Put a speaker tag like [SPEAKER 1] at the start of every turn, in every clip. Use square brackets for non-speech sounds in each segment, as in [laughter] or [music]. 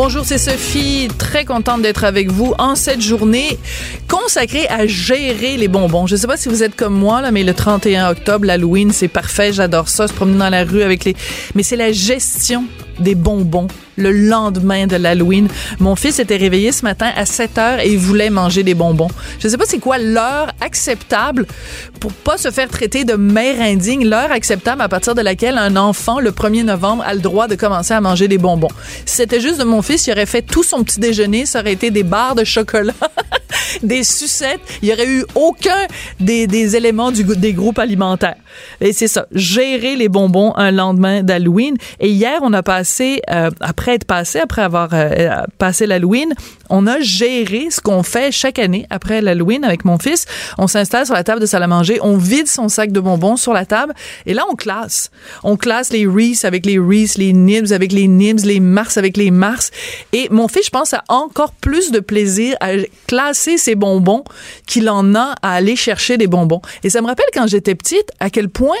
[SPEAKER 1] Bonjour, c'est Sophie. Très contente d'être avec vous en cette journée consacrée à gérer les bonbons. Je sais pas si vous êtes comme moi, là, mais le 31 octobre, l'Halloween, c'est parfait. J'adore ça, se promener dans la rue avec les... Mais c'est la gestion des bonbons le lendemain de l'Halloween. Mon fils était réveillé ce matin à 7 heures et il voulait manger des bonbons. Je sais pas c'est quoi l'heure acceptable pour pas se faire traiter de mère indigne, l'heure acceptable à partir de laquelle un enfant, le 1er novembre, a le droit de commencer à manger des bonbons. Si c'était juste de mon fils, il aurait fait tout son petit déjeuner, ça aurait été des barres de chocolat, [laughs] des sucettes, il y aurait eu aucun des, des éléments du, des groupes alimentaires. Et c'est ça, gérer les bonbons un lendemain d'Halloween. Et hier, on a passé, euh, après être passé, après avoir euh, euh, passé l'Halloween, on a géré ce qu'on fait chaque année après l'Halloween avec mon fils. On s'installe sur la table de salle à manger, on vide son sac de bonbons sur la table et là, on classe. On classe les Reese avec les Reese, les Nibs avec les Nibs, les Mars avec les Mars. Et mon fils, je pense, a encore plus de plaisir à classer ses bonbons qu'il en a à aller chercher des bonbons. Et ça me rappelle quand j'étais petite à quel point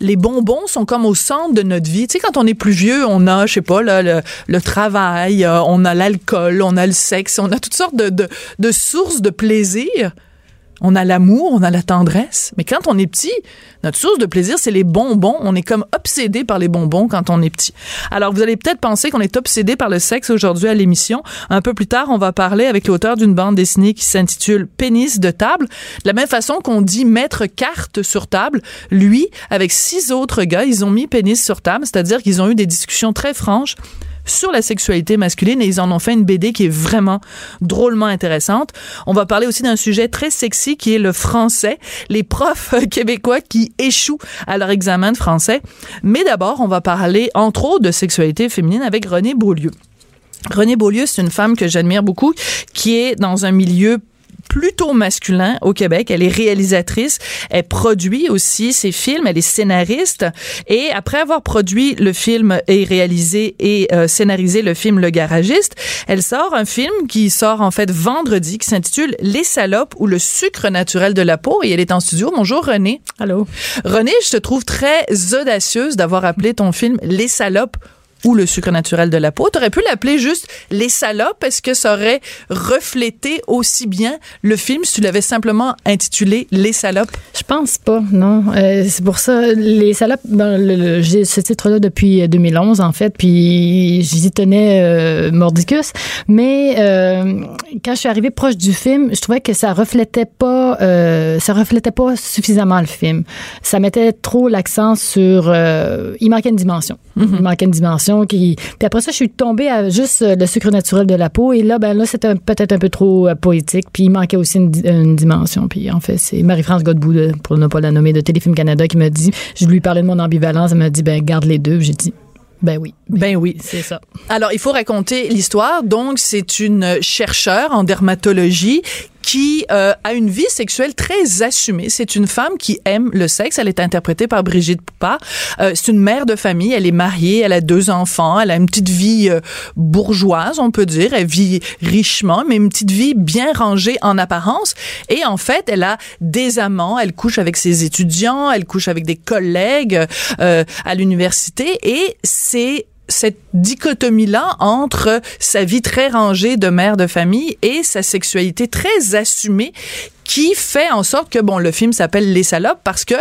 [SPEAKER 1] les bonbons sont comme au centre de notre vie. Tu sais, quand on est plus vieux, on a, je sais pas, là, le travail, euh, on a l'alcool, on a le sexe, on a toutes sortes de, de, de sources de plaisir. On a l'amour, on a la tendresse. Mais quand on est petit, notre source de plaisir, c'est les bonbons. On est comme obsédé par les bonbons quand on est petit. Alors, vous allez peut-être penser qu'on est obsédé par le sexe aujourd'hui à l'émission. Un peu plus tard, on va parler avec l'auteur d'une bande dessinée qui s'intitule Pénis de table. De la même façon qu'on dit mettre carte sur table, lui, avec six autres gars, ils ont mis pénis sur table, c'est-à-dire qu'ils ont eu des discussions très franches sur la sexualité masculine et ils en ont fait une BD qui est vraiment drôlement intéressante. On va parler aussi d'un sujet très sexy qui est le français, les profs [laughs] québécois qui échouent à leur examen de français. Mais d'abord, on va parler entre autres de sexualité féminine avec Renée Beaulieu. Renée Beaulieu, c'est une femme que j'admire beaucoup, qui est dans un milieu plutôt masculin au Québec. Elle est réalisatrice, elle produit aussi ses films, elle est scénariste et après avoir produit le film et réalisé et euh, scénarisé le film Le Garagiste, elle sort un film qui sort en fait vendredi qui s'intitule Les salopes ou le sucre naturel de la peau et elle est en studio. Bonjour René.
[SPEAKER 2] Allô.
[SPEAKER 1] René, je te trouve très audacieuse d'avoir appelé ton film Les salopes ou le sucre naturel de la peau. Tu aurais pu l'appeler juste Les salopes. Est-ce que ça aurait reflété aussi bien le film si tu l'avais simplement intitulé Les salopes?
[SPEAKER 2] Je pense pas, non. Euh, c'est pour ça, Les salopes, ben, le- le- j'ai ce titre-là depuis 2011, en fait, puis j'y tenais euh, mordicus. Mais euh, quand je suis arrivée proche du film, je trouvais que ça reflétait pas, euh, ça reflétait pas suffisamment le film. Ça mettait trop l'accent sur... euh, il manquait une dimension. Il manquait une dimension qui... Puis après ça, je suis tombée à juste euh, le sucre naturel de la peau. Et là, ben là, c'était peut-être un peu trop euh, poétique. Puis il manquait aussi une, di- une dimension. Puis en fait, c'est Marie-France Godbout, de- pour ne pas la nommer, de Téléfilm Canada, qui m'a dit... Je lui parlais de mon ambivalence. Elle m'a dit, ben garde les deux. J'ai dit, ben oui.
[SPEAKER 1] Ben oui.
[SPEAKER 2] C'est ça.
[SPEAKER 1] Alors, il faut raconter l'histoire. Donc, c'est une chercheure en dermatologie qui euh, a une vie sexuelle très assumée. C'est une femme qui aime le sexe. Elle est interprétée par Brigitte Poupard. Euh, c'est une mère de famille. Elle est mariée. Elle a deux enfants. Elle a une petite vie euh, bourgeoise, on peut dire. Elle vit richement, mais une petite vie bien rangée en apparence. Et en fait, elle a des amants. Elle couche avec ses étudiants. Elle couche avec des collègues euh, à l'université. Et c'est cette dichotomie-là entre sa vie très rangée de mère de famille et sa sexualité très assumée qui fait en sorte que bon le film s'appelle Les salopes parce que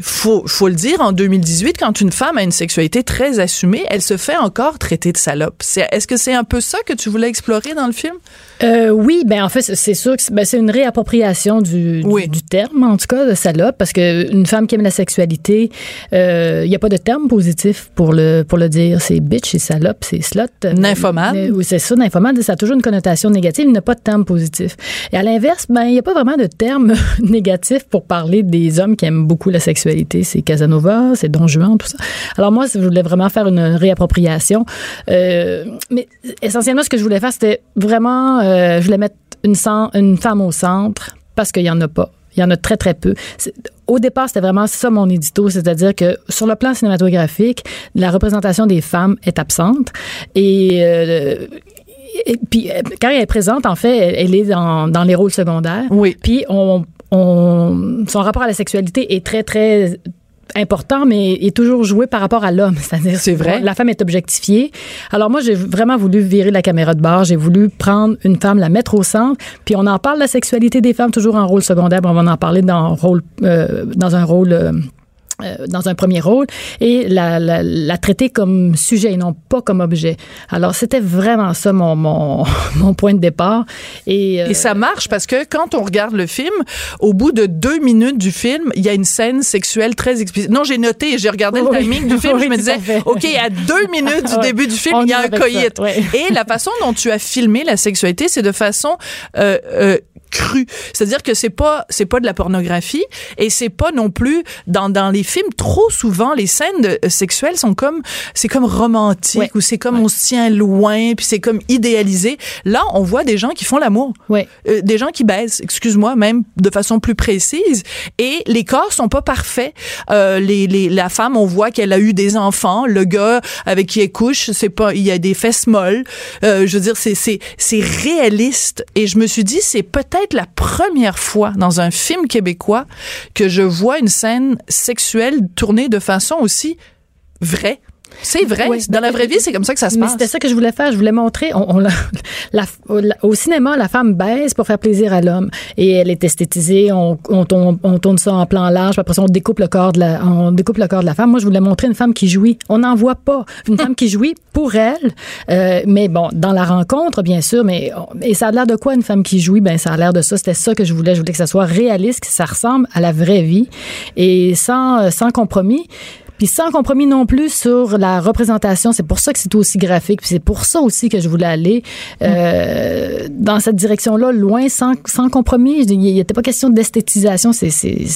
[SPEAKER 1] faut faut le dire en 2018 quand une femme a une sexualité très assumée, elle se fait encore traiter de salope. C'est est-ce que c'est un peu ça que tu voulais explorer dans le film?
[SPEAKER 2] Euh, oui, ben en fait, c'est- sûr que c'est ben, c'est une réappropriation du, du-
[SPEAKER 1] Oui.
[SPEAKER 2] du, terme, en tout cas, de salope, parce que une femme qui aime la sexualité, euh, il n'y a pas de terme positif pour le pour le dire. C'est bitch, c'est salope, c'est slut. euh,
[SPEAKER 1] Nymphomane.
[SPEAKER 2] mais- Oui, c'est ça, nymphomane, ça a toujours une connotation négative, il n'y a pas de terme positif. Et à l'inverse, ben il n'y a pas vraiment de terme [laughs] négatif pour parler des hommes qui aiment beaucoup la sexualité. C'est Casanova, c'est Don Juan, tout ça. Alors moi, je voulais vraiment faire une réappropriation. Euh, mais essentiellement, ce que je voulais faire, c'était vraiment, euh, je voulais mettre une femme au centre parce qu'il n'y en a pas. Il y en a très, très peu. Au départ, c'était vraiment ça mon édito, c'est-à-dire que sur le plan cinématographique, la représentation des femmes est absente et euh, et puis, quand elle est présente, en fait, elle, est dans, dans, les rôles secondaires.
[SPEAKER 1] Oui.
[SPEAKER 2] Puis, on, on, son rapport à la sexualité est très, très important, mais est toujours joué par rapport à l'homme. [laughs] C'est-à-dire,
[SPEAKER 1] c'est vrai.
[SPEAKER 2] La femme est objectifiée. Alors moi, j'ai vraiment voulu virer la caméra de bord. J'ai voulu prendre une femme, la mettre au centre. Puis on en parle de la sexualité des femmes toujours en rôle secondaire. On va en parler dans, rôle, euh, dans un rôle euh, euh, dans un premier rôle et la, la, la, traiter comme sujet et non pas comme objet. Alors c'était vraiment ça mon, mon, [laughs] mon, point de départ. Et,
[SPEAKER 1] euh, et ça marche parce que quand on regarde le film, au bout de deux minutes du film, il y a une scène sexuelle très explicite. Non, j'ai noté, j'ai regardé le timing du [laughs] film, je me disais, OK, à deux [laughs] minutes du début du film, il y a un coït. Et la façon dont tu as filmé la sexualité, c'est de façon euh, euh, cru. C'est-à-dire que c'est pas c'est pas de la pornographie et c'est pas non plus dans dans les films trop souvent les scènes de, euh, sexuelles sont comme c'est comme romantique ou c'est comme on se tient loin puis c'est comme idéalisé. Là, on voit des gens qui font l'amour.
[SPEAKER 2] Ouais.
[SPEAKER 1] Euh, des gens qui baissent, excuse-moi, même de façon plus précise et les corps sont pas parfaits. Euh, les, les la femme, on voit qu'elle a eu des enfants, le gars avec qui elle couche, c'est pas il y a des fesses molles. Euh, je veux dire c'est c'est c'est réaliste et je me suis dit c'est peut-être la première fois dans un film québécois que je vois une scène sexuelle tournée de façon aussi vraie. C'est vrai. Dans la vraie vie, c'est comme ça que ça se passe.
[SPEAKER 2] C'était ça que je voulais faire. Je voulais montrer. On, la, au cinéma, la femme baisse pour faire plaisir à l'homme. Et elle est esthétisée. On, on, tourne ça en plan large. après ça, on découpe le corps de la, on découpe le corps de la femme. Moi, je voulais montrer une femme qui jouit. On n'en voit pas. Une femme qui jouit pour elle. Euh, mais bon, dans la rencontre, bien sûr. Mais, et ça a l'air de quoi, une femme qui jouit? Ben, ça a l'air de ça. C'était ça que je voulais. Je voulais que ça soit réaliste, que ça ressemble à la vraie vie. Et sans, sans compromis. Puis sans compromis non plus sur la représentation. C'est pour ça que c'est aussi graphique. Puis c'est pour ça aussi que je voulais aller euh, dans cette direction-là, loin, sans, sans compromis. Il n'y était pas question d'esthétisation. C'est, c'est,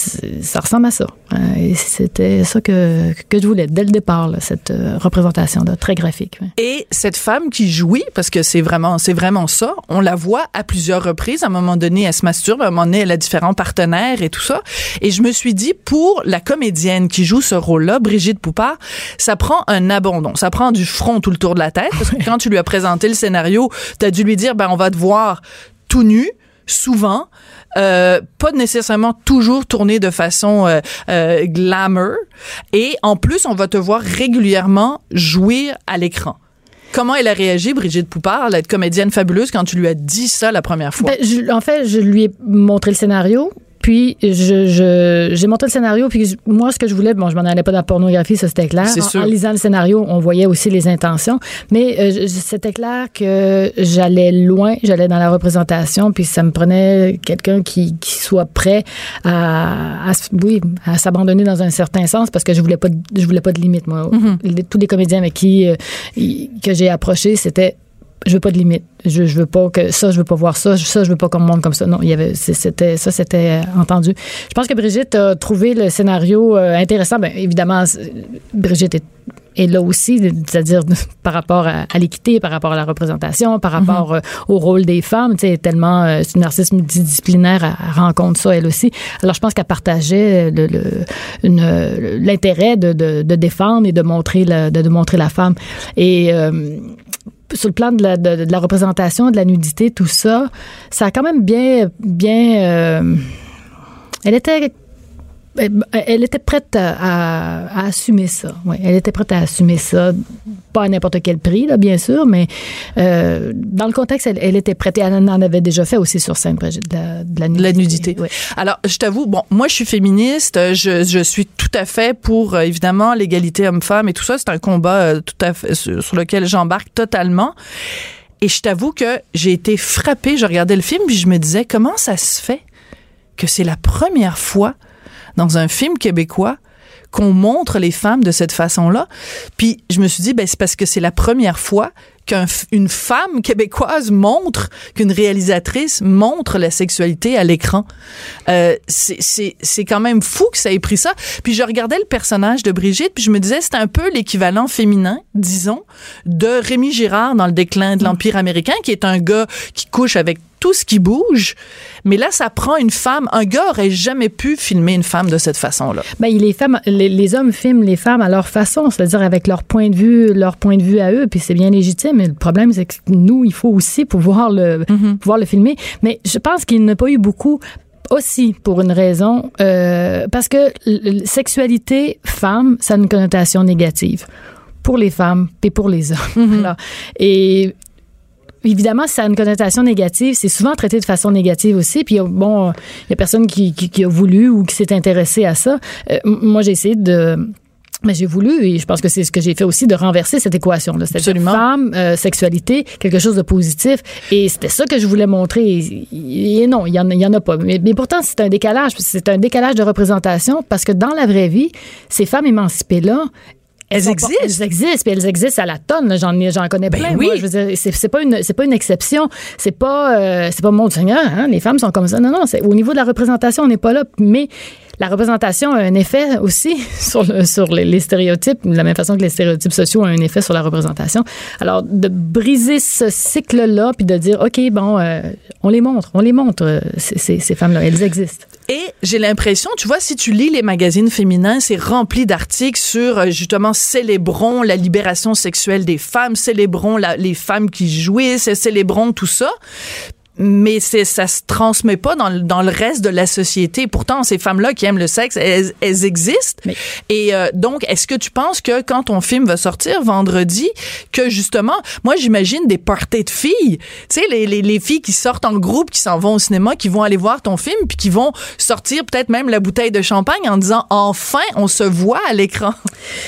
[SPEAKER 2] ça ressemble à ça. Euh, et c'était ça que, que je voulais dès le départ, là, cette euh, représentation-là, très graphique.
[SPEAKER 1] Et cette femme qui jouit, parce que c'est vraiment, c'est vraiment ça, on la voit à plusieurs reprises. À un moment donné, elle se masturbe. À un moment donné, elle a différents partenaires et tout ça. Et je me suis dit, pour la comédienne qui joue ce rôle-là, Brigitte Poupard, ça prend un abandon. Ça prend du front tout le tour de la tête parce que quand tu lui as présenté le scénario, tu as dû lui dire ben on va te voir tout nu souvent, euh, pas nécessairement toujours tourné de façon euh, euh, glamour, et en plus on va te voir régulièrement jouer à l'écran. Comment elle a réagi, Brigitte Poupard, la comédienne fabuleuse, quand tu lui as dit ça la première fois?
[SPEAKER 2] Ben, en fait, je lui ai montré le scénario. Puis, je, je, j'ai monté le scénario, puis moi, ce que je voulais, bon, je m'en allais pas dans la pornographie, ça c'était clair.
[SPEAKER 1] En,
[SPEAKER 2] en, lisant le scénario, on voyait aussi les intentions. Mais euh, c'était clair que j'allais loin, j'allais dans la représentation, puis ça me prenait quelqu'un qui, qui soit prêt à, à, oui, à s'abandonner dans un certain sens, parce que je voulais pas, je voulais pas de limite, moi.
[SPEAKER 1] Mm-hmm.
[SPEAKER 2] tous les comédiens avec qui euh, que j'ai approché, c'était je veux pas de limite. Je, je veux pas que ça, je veux pas voir ça, ça, je veux pas qu'on me montre comme ça. Non, il y avait, c'était, ça, c'était euh, entendu. Je pense que Brigitte a trouvé le scénario euh, intéressant. Bien, évidemment, Brigitte est, est là aussi, c'est-à-dire [laughs] par rapport à, l'équité, par rapport à la représentation, par rapport mm-hmm. euh, au rôle des femmes. Tu sais, tellement, c'est une artiste multidisciplinaire, elle, rencontre ça elle aussi. Alors, je pense qu'elle partageait le, le, l'intérêt de, de, de, défendre et de montrer la, de, de montrer la femme. Et sur le plan de la, représentation, de la nudité, tout ça, ça a quand même bien, bien. Euh, elle était elle était prête à, à, assumer ça. Oui, elle était prête à assumer ça, pas à n'importe quel prix, là, bien sûr, mais euh, dans le contexte, elle, elle, était prête. Et elle en avait déjà fait aussi sur scène, de la, de la nudité.
[SPEAKER 1] La nudité. Oui. Alors, je t'avoue, bon, moi, je suis féministe, je, je suis tout à fait pour, euh, évidemment, l'égalité homme-femme et tout ça. C'est un combat euh, tout à fait sur, sur lequel j'embarque totalement. Et je t'avoue que j'ai été frappée. Je regardais le film puis je me disais, comment ça se fait que c'est la première fois dans un film québécois qu'on montre les femmes de cette façon-là. Puis je me suis dit, ben, c'est parce que c'est la première fois qu'une femme québécoise montre, qu'une réalisatrice montre la sexualité à l'écran. Euh, c'est quand même fou que ça ait pris ça. Puis je regardais le personnage de Brigitte, puis je me disais, c'est un peu l'équivalent féminin, disons, de Rémi Girard dans le déclin de l'Empire américain, qui est un gars qui couche avec tout ce qui bouge. Mais là, ça prend une femme. Un gars aurait jamais pu filmer une femme de cette façon-là.
[SPEAKER 2] Ben, les femmes, les, les hommes filment les femmes à leur façon, c'est-à-dire avec leur point de vue, leur point de vue à eux, puis c'est bien légitime. Mais le problème, c'est que nous, il faut aussi pouvoir le, pouvoir le filmer. Mais je pense qu'il n'y a pas eu beaucoup aussi pour une raison, euh, parce que sexualité femme, ça a une connotation négative pour les femmes et pour les hommes. Voilà. Et Évidemment, ça a une connotation négative, c'est souvent traité de façon négative aussi. Puis bon, il y a personne qui, qui, qui a voulu ou qui s'est intéressé à ça. Euh, moi, j'ai essayé de mais j'ai voulu, et je pense que c'est ce que j'ai fait aussi, de renverser cette équation-là. C'est-à-dire
[SPEAKER 1] Absolument.
[SPEAKER 2] femme, euh, sexualité, quelque chose de positif. Et c'était ça que je voulais montrer. Et, et non, il y en, y en a pas. Mais, mais pourtant, c'est un décalage. C'est un décalage de représentation parce que dans la vraie vie, ces femmes émancipées-là,
[SPEAKER 1] Elles
[SPEAKER 2] pas-
[SPEAKER 1] existent.
[SPEAKER 2] elles existent, puis elles existent à la tonne. J'en j'en connais
[SPEAKER 1] Ben
[SPEAKER 2] plein.
[SPEAKER 1] oui.
[SPEAKER 2] moi. Je veux dire, c'est c'est pas une c'est pas une exception. C'est pas euh, c'est pas mon Seigneur. Hein? Les femmes sont comme ça. Non non. c'est- Au niveau de la représentation, on n'est pas là. Mais la représentation a un effet aussi [laughs] sur le, sur les, stéréotypes, de la même façon que les stéréotypes sociaux ont un effet sur la représentation. Alors de briser ce cycle-là, puis de dire ok bon, euh, on les montre, on les montre euh, ces, ces- femmes-là, elles existent.
[SPEAKER 1] Et j'ai l'impression, tu vois, si tu lis les magazines féminins, c'est rempli d'articles sur euh, justement célébrons la libération sexuelle des femmes, célébrons les femmes qui jouissent, célébrons tout ça. Mais c'est ça se transmet pas dans, le- dans le reste de la société. Pourtant, ces femmes-là qui aiment le sexe, elles, elles existent. Et euh, donc, est-ce que tu penses que quand ton film va sortir vendredi, que justement, moi j'imagine des parties de filles, tu sais, les, les, les filles qui sortent en groupe, qui s'en vont au cinéma, qui vont aller voir ton film, puis qui vont sortir peut-être même la bouteille de champagne en disant enfin on se voit à l'écran.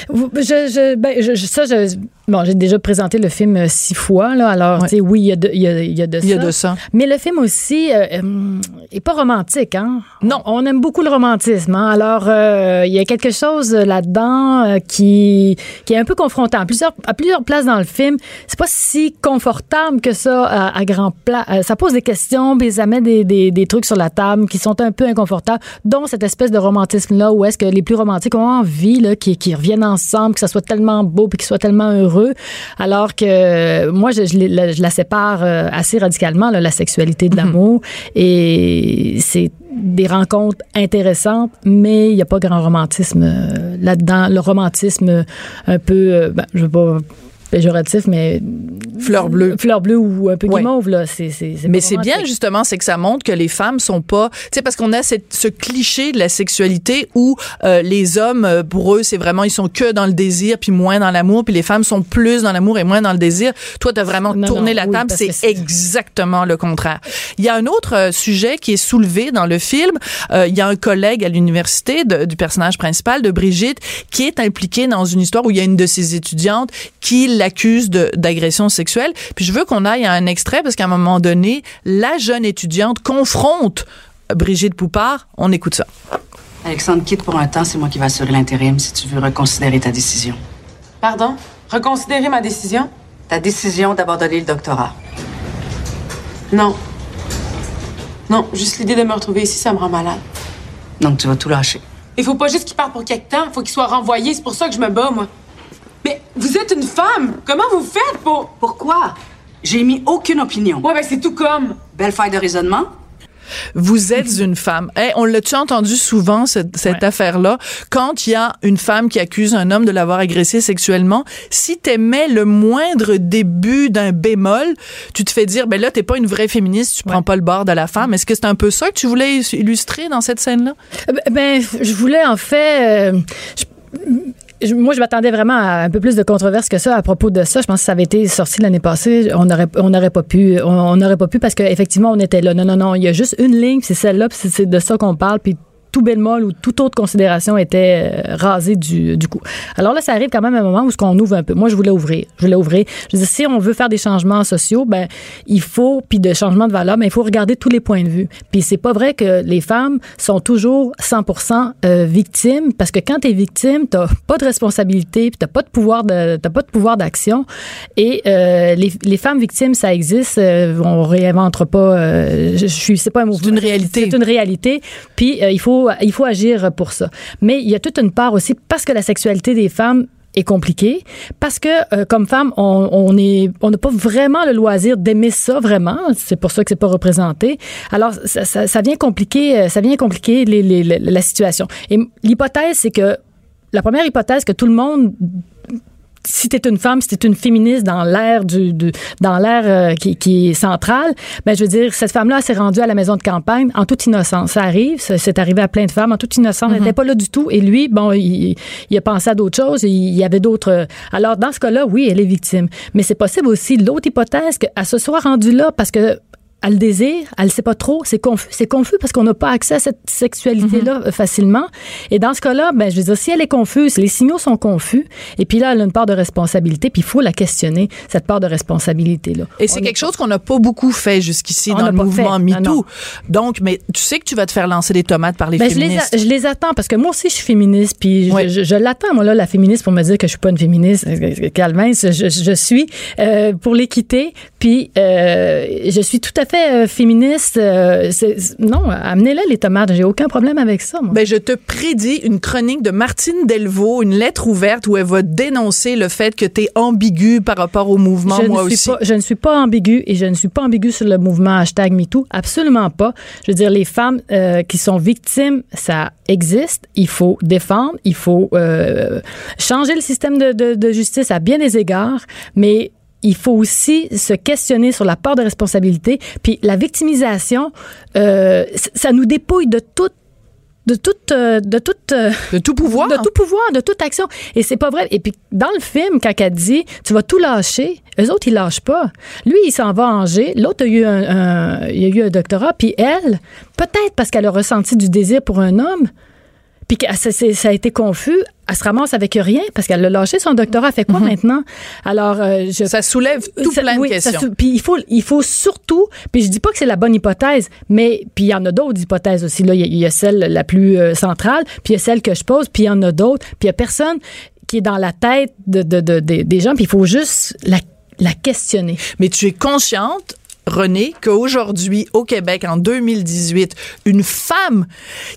[SPEAKER 2] Vous- Je, je, ben, je- ça, je, bon, j'ai déjà présenté le film euh, six fois, là. Alors,
[SPEAKER 1] Ouais.
[SPEAKER 2] tu sais, oui, il y a de, il y a, il y a de
[SPEAKER 1] Il y a
[SPEAKER 2] ça.
[SPEAKER 1] de ça.
[SPEAKER 2] Mais le film aussi euh, euh, est pas romantique, hein?
[SPEAKER 1] Non.
[SPEAKER 2] On aime beaucoup le romantisme, hein? Alors, euh, il y a quelque chose là-dedans qui, qui est un peu confrontant. À plusieurs, à plusieurs places dans le film, c'est pas si confortable que ça à, à grand plat. Ça pose des questions, puis ça met des, des, des trucs sur la table qui sont un peu inconfortables, dont cette espèce de romantisme-là, où est-ce que les plus romantiques ont envie là, qu'ils qu'ils reviennent ensemble, que ça soit tellement beau, puis qu'ils soient tellement heureux, alors que moi, je, je, les- je la sépare euh, assez radicalement, là, la sexualité de l'amour, et c'est des rencontres intéressantes, mais il n'y a pas grand romantisme euh, là-dedans. Le romantisme euh, un peu, ben, je veux pas péjoratif, mais
[SPEAKER 1] Fleur bleue.
[SPEAKER 2] fleur bleue ou un peu
[SPEAKER 1] Ouais.
[SPEAKER 2] guimauve, là, c'est c'est
[SPEAKER 1] Mais
[SPEAKER 2] pas
[SPEAKER 1] c'est bien justement, c'est que ça montre que les femmes sont pas, tu sais, parce qu'on a cette, ce cliché de la sexualité où euh, les hommes, euh, pour eux, c'est vraiment ils sont que dans le désir puis moins dans l'amour, puis les femmes sont plus dans l'amour et moins dans le désir. Toi, t'as vraiment
[SPEAKER 2] Non,
[SPEAKER 1] tourné
[SPEAKER 2] non,
[SPEAKER 1] la
[SPEAKER 2] oui,
[SPEAKER 1] table, c'est
[SPEAKER 2] c'est-
[SPEAKER 1] exactement le contraire. Il y a un autre euh, sujet qui est soulevé dans le film. Euh, il y a un collègue à l'université de- du personnage principal de Brigitte qui est impliqué dans une histoire où il y a une de ses étudiantes qui l'accuse de- d'agression sexuelle. Puis je veux qu'on aille à un extrait parce qu'à un moment donné, la jeune étudiante confronte Brigitte Poupard. On écoute ça.
[SPEAKER 3] Alexandre quitte pour un temps, c'est moi qui vais assurer l'intérim si tu veux reconsidérer ta décision.
[SPEAKER 4] Pardon? Reconsidérer ma décision?
[SPEAKER 3] Ta décision d'abandonner le doctorat.
[SPEAKER 4] Non. Non, juste l'idée de me retrouver ici, ça me rend malade.
[SPEAKER 3] Donc tu vas tout lâcher.
[SPEAKER 4] Il faut pas juste qu'il parte pour quelque temps, faut qu'il soit renvoyé, c'est pour ça que je me bats, moi. Mais vous êtes une femme! Comment vous faites pour.
[SPEAKER 3] Pourquoi? J'ai mis aucune opinion.
[SPEAKER 4] Ouais, ben c'est tout comme.
[SPEAKER 3] Belle faille de raisonnement?
[SPEAKER 1] Vous êtes une femme. Hey, on l'a-tu entendu souvent, cette, cette
[SPEAKER 2] Ouais.
[SPEAKER 1] affaire-là? Quand il y a une femme qui accuse un homme de l'avoir agressé sexuellement, si t'aimais le moindre début d'un bémol, tu te fais dire, ben là, t'es pas une vraie féministe, tu prends pas le bord de la femme. Est-ce que c'est un peu ça que tu voulais illustrer dans cette scène-là?
[SPEAKER 2] Euh, Ben, ben, je voulais en fait. euh, je- moi, je m'attendais vraiment à un peu plus de controverse que ça à propos de ça. Je pense que ça avait été sorti l'année passée. On n'aurait on n'aurait pas pu. On n'aurait pas pu parce qu'effectivement, on était là. Non, non, non. Il y a juste une ligne, c'est celle-là, puis c'est de ça qu'on parle. Puis tout bémol ou toute autre considération était euh, rasé du, du coup. Alors là, ça arrive quand même à un moment où ce qu'on ouvre un peu. Moi, je voulais ouvrir. Je voulais ouvrir. Je dire, si on veut faire des changements sociaux, ben il faut puis de changements de valeur, ben il faut regarder tous les points de vue. Puis c'est pas vrai que les femmes sont toujours 100% euh, victimes parce que quand tu es victime, t'as pas de responsabilité, puis t'as pas de pouvoir de t'as pas de pouvoir d'action et euh, les, les femmes victimes ça existe, euh, on réinventera pas euh, je, suis c'est pas un mot
[SPEAKER 1] C'est une réalité.
[SPEAKER 2] c'est une réalité. Puis euh, il faut il faut agir pour ça. Mais il y a toute une part aussi parce que la sexualité des femmes est compliqué parce que euh, comme femme, on, est, on n'a pas vraiment le loisir d'aimer ça vraiment. C'est pour ça que c'est pas représenté. Alors ça, vient compliquer, euh, ça vient compliquer les, la situation. Et l'hypothèse, c'est que la première hypothèse que tout le monde si tu es une femme, si tu es une féministe dans l'ère du, du, dans l'ère euh, qui, qui, est centrale, ben je veux dire cette femme-là s'est rendue à la maison de campagne en toute innocence. Ça arrive, c'est arrivé à plein de femmes en toute innocence, elle n'était pas là du tout. Et lui bon, il, il a pensé à d'autres choses, il, il y avait d'autres Alors dans ce cas-là, oui, elle est victime, mais c'est possible aussi l'autre hypothèse qu'elle se soit rendue là parce que elle le désire, elle ne sait pas trop, c'est confus, c'est confus parce qu'on n'a pas accès à cette sexualité-là mm -hmm. facilement. Et dans ce cas-là, ben, je veux dire, si elle est confuse, les signaux sont confus, et puis là, elle a une part de responsabilité, puis il faut la questionner, cette part de responsabilité-là.
[SPEAKER 1] Et c'est quelque chose qu'on n'a pas beaucoup fait jusqu'ici dans le mouvement fait. MeToo. Non, non. Donc, mais tu sais que tu vas te faire lancer des tomates par les
[SPEAKER 2] ben,
[SPEAKER 1] féministes.
[SPEAKER 2] Je les, je les, attends, parce que moi aussi, je suis féministe, puis oui. je, je, je l'attends, moi, là, la féministe, pour me dire que je suis pas une féministe. Calvin, je, je, suis euh, pour l'équité, puis euh, je suis tout à fait fait euh, féministe. Euh, non, amenez-le les tomates. J'ai aucun problème avec ça. Moi.
[SPEAKER 1] Ben, je te prédis une chronique de Martine Delvaux, une lettre ouverte où elle va dénoncer le fait que tu es ambigu par rapport au mouvement,
[SPEAKER 2] je
[SPEAKER 1] moi
[SPEAKER 2] ne suis
[SPEAKER 1] aussi.
[SPEAKER 2] Pas, je ne suis pas ambigu et je ne suis pas ambigu sur le mouvement hashtag MeToo. Absolument pas. Je veux dire, les femmes euh, qui sont victimes, ça existe. Il faut défendre. Il faut euh, changer le système de, de, de justice à bien des égards. Mais il faut aussi se questionner sur la part de responsabilité. Puis la victimisation, euh, ça nous dépouille de toute de toute de toute
[SPEAKER 1] de tout pouvoir.
[SPEAKER 2] de tout pouvoir de toute action. Et c'est pas vrai. Et puis dans le film quand elle dit tu vas tout lâcher eux autres ils lâchent pas. Lui il s'en va en Angers l'autre a eu un, un, il a eu un doctorat puis elle peut-être parce qu'elle a ressenti du désir pour un homme puis que ça, ça, a été confus, elle se ramasse avec rien parce qu'elle a lâché son doctorat. Elle fait quoi mm -hmm. maintenant? Alors, euh, je,
[SPEAKER 1] ça soulève tout ça, plein
[SPEAKER 2] oui,
[SPEAKER 1] de questions.
[SPEAKER 2] Puis il faut, il faut surtout, puis je dis pas que c'est la bonne hypothèse, mais puis il y en a d'autres hypothèses aussi. Là, il y, a, il y, a celle la plus euh, centrale, puis il y a celle que je pose, puis il y en a d'autres, puis il y a personne qui est dans la tête de, de, de, de des gens, puis il faut juste la, la questionner.
[SPEAKER 1] Mais tu es consciente René, qu'aujourd'hui, au Québec, en 2018, une femme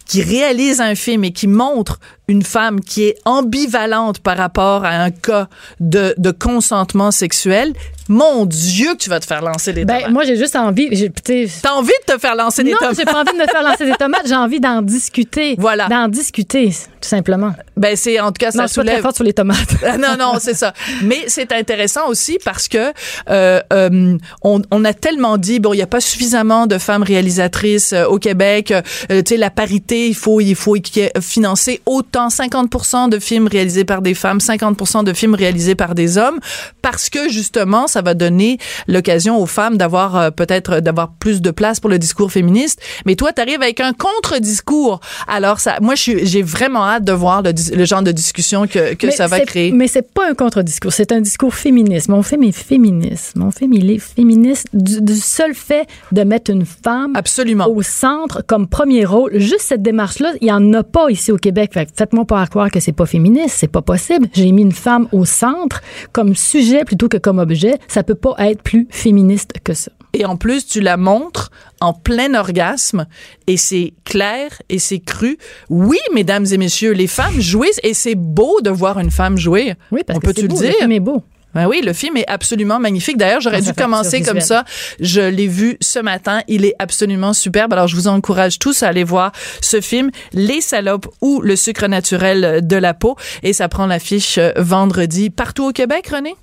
[SPEAKER 1] qui réalise un film et qui montre une femme qui est ambivalente par rapport à un cas de, de consentement sexuel, mon Dieu, que tu vas te faire lancer des
[SPEAKER 2] ben,
[SPEAKER 1] tomates.
[SPEAKER 2] Moi, j'ai juste envie.
[SPEAKER 1] T'as envie de te faire lancer des
[SPEAKER 2] non,
[SPEAKER 1] tomates?
[SPEAKER 2] Non, j'ai pas envie de me faire lancer des tomates. J'ai envie d'en discuter.
[SPEAKER 1] Voilà.
[SPEAKER 2] D'en discuter, tout simplement.
[SPEAKER 1] Ben, c'est en tout cas, ça
[SPEAKER 2] non,
[SPEAKER 1] soulève.
[SPEAKER 2] Très forte sur les tomates. [laughs]
[SPEAKER 1] non, non, c'est ça. Mais c'est intéressant aussi parce que euh, euh, on, on, a tellement dit bon, il y a pas suffisamment de femmes réalisatrices euh, au Québec. tu sais, la parité, il faut, il faut financer autant 50% de films réalisés par des femmes, 50% de films réalisés par des hommes, parce que justement, ça va donner l'occasion aux femmes d'avoir euh, peut-être d'avoir plus de place pour le discours féministe. Mais toi, tu arrives avec un contre-discours. Alors ça, moi, j'ai vraiment hâte de voir le, le genre de discussion que, que ça va créer.
[SPEAKER 2] Mais c'est pas un contre-discours, c'est un discours féministe. Mon film est féministe. Mon film, il est féministe du, du seul fait de mettre une femme
[SPEAKER 1] Absolument.
[SPEAKER 2] au centre comme premier rôle. Juste cette démarche-là, il y en a pas ici au Québec. Faites-moi pas croire que c'est pas féministe, c'est pas possible. J'ai mis une femme au centre comme sujet plutôt que comme objet. Ça peut pas être plus féministe que ça.
[SPEAKER 1] Et en plus, tu la montres en plein orgasme et c'est clair et c'est cru. Oui, mesdames et messieurs, les femmes jouissent et c'est beau de voir une femme jouer.
[SPEAKER 2] Oui, parce
[SPEAKER 1] On
[SPEAKER 2] que
[SPEAKER 1] peut tu
[SPEAKER 2] beau,
[SPEAKER 1] le dire.
[SPEAKER 2] Le film est beau.
[SPEAKER 1] Ben oui, le film est absolument magnifique. D'ailleurs, j'aurais dû commencer comme ça. Je l'ai vu ce matin. Il est absolument superbe. Alors, je vous encourage tous à aller voir ce film, Les salopes ou le sucre naturel de la peau. Et ça prend l'affiche vendredi partout au Québec, René?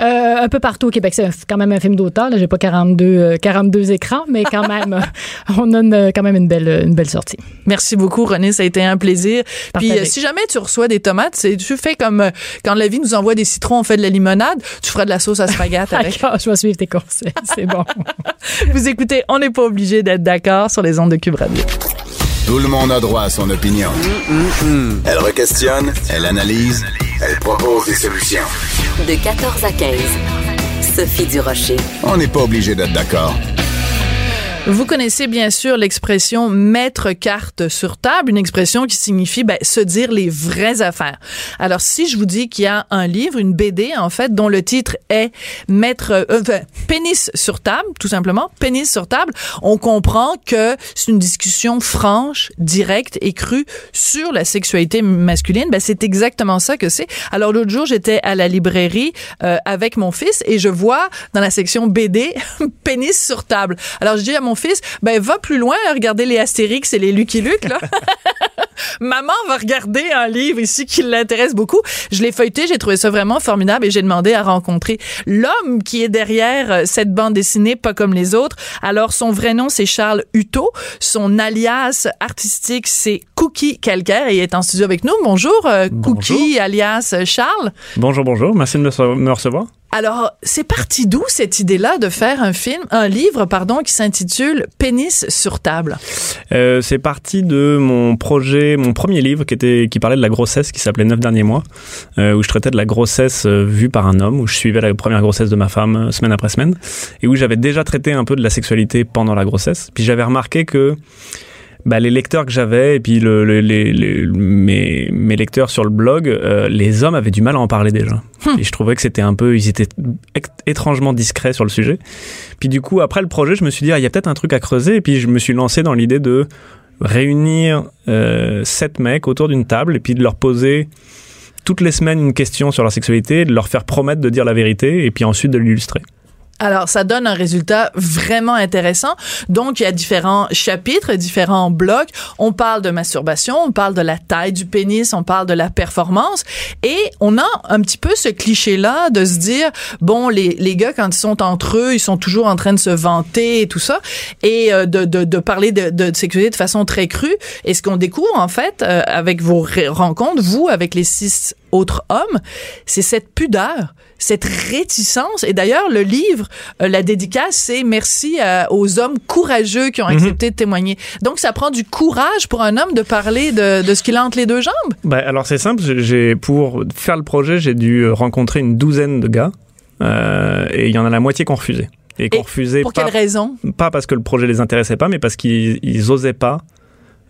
[SPEAKER 2] Euh, un peu partout au Québec. C'est quand même un film d'auteur. J'ai pas 42, euh, 42 écrans, mais quand [laughs] même, on a une, quand même une belle, une belle sortie.
[SPEAKER 1] Merci beaucoup, René. Ça a été un plaisir.
[SPEAKER 2] Partagé.
[SPEAKER 1] Puis, euh, si jamais tu reçois des tomates, tu fais comme euh, quand la vie nous envoie des citrons, on fait de la limonade tu feras de la sauce à spaghetti avec. [laughs]
[SPEAKER 2] D'accord, je vais suivre tes conseils. C'est bon. [laughs]
[SPEAKER 1] Vous écoutez, on n'est pas obligé d'être d'accord sur les ondes de Cube Radio.
[SPEAKER 5] Tout le monde a droit à son opinion. Mm, mm, mm. Elle requestionne, elle analyse, elle propose des solutions.
[SPEAKER 6] De 14 à 15. Sophie Durocher.
[SPEAKER 5] On n'est pas obligé d'être d'accord.
[SPEAKER 1] Vous connaissez bien sûr l'expression mettre carte sur table, une expression qui signifie ben, se dire les vraies affaires. Alors si je vous dis qu'il y a un livre, une BD en fait, dont le titre est mettre euh, enfin, pénis sur table, tout simplement, pénis sur table, on comprend que c'est une discussion franche, directe et crue sur la sexualité masculine. Ben, c'est exactement ça que c'est. Alors l'autre jour, j'étais à la librairie euh, avec mon fils et je vois dans la section BD [laughs] pénis sur table. Alors je dis à mon fils, ben va plus loin, regarder les Astérix et les Lucky Luke là. [laughs] Maman va regarder un livre ici qui l'intéresse beaucoup. Je l'ai feuilleté, j'ai trouvé ça vraiment formidable et j'ai demandé à rencontrer l'homme qui est derrière euh, cette bande dessinée, pas comme les autres. Alors son vrai nom c'est Charles Hutto, son alias artistique c'est Cookie Calcaire et il est en studio avec nous. Bonjour, euh, Cookie alias Charles.
[SPEAKER 6] Bonjour, bonjour, merci de me recevoir.
[SPEAKER 1] Alors, c'est parti d'où cette idée-là de faire un film, un livre, pardon, qui s'intitule Pénis sur table?
[SPEAKER 6] Euh, C'est parti de mon projet, mon premier livre qui était qui parlait de la grossesse, qui s'appelait Neuf derniers mois, euh, où je traitais de la grossesse euh, vue par un homme, où je suivais la première grossesse de ma femme euh, semaine après semaine, et où j'avais déjà traité un peu de la sexualité pendant la grossesse. Puis j'avais remarqué que bah, les lecteurs que j'avais et puis le, le, les, les, mes, mes lecteurs sur le blog, euh, les hommes avaient du mal à en parler déjà. Hum. Et je trouvais que c'était un peu, ils étaient étrangement discrets sur le sujet. Puis du coup, après le projet, je me suis dit, ah, il y a peut-être un truc à creuser. Et puis je me suis lancé dans l'idée de réunir euh, sept mecs autour d'une table et puis de leur poser toutes les semaines une question sur leur sexualité, de leur faire promettre de dire la vérité et puis ensuite de l'illustrer.
[SPEAKER 1] Alors, ça donne un résultat vraiment intéressant. Donc, il y a différents chapitres, différents blocs. On parle de masturbation, on parle de la taille du pénis, on parle de la performance. Et on a un petit peu ce cliché-là de se dire, bon, les, les gars, quand ils sont entre eux, ils sont toujours en train de se vanter et tout ça. Et euh, de, de, de, parler de, de sexualité de façon très crue. Et ce qu'on découvre, en fait, euh, avec vos rencontres, vous, avec les six autres hommes, c'est cette pudeur, cette réticence. Et d'ailleurs, le livre, euh, la dédicace, c'est merci euh, aux hommes courageux qui ont mhm. accepté de témoigner. Donc, ça prend du courage pour un homme de parler de, de ce qu'il a entre les deux jambes?
[SPEAKER 6] Ben, alors, c'est simple. J'ai pour faire le projet, j'ai dû rencontrer une douzaine de gars. Euh, et il y en a la moitié qui ont refusé.
[SPEAKER 1] Et qui ont refusé. Pour quelle raison?
[SPEAKER 6] Pas parce que le projet les intéressait pas, mais parce qu'ils osaient pas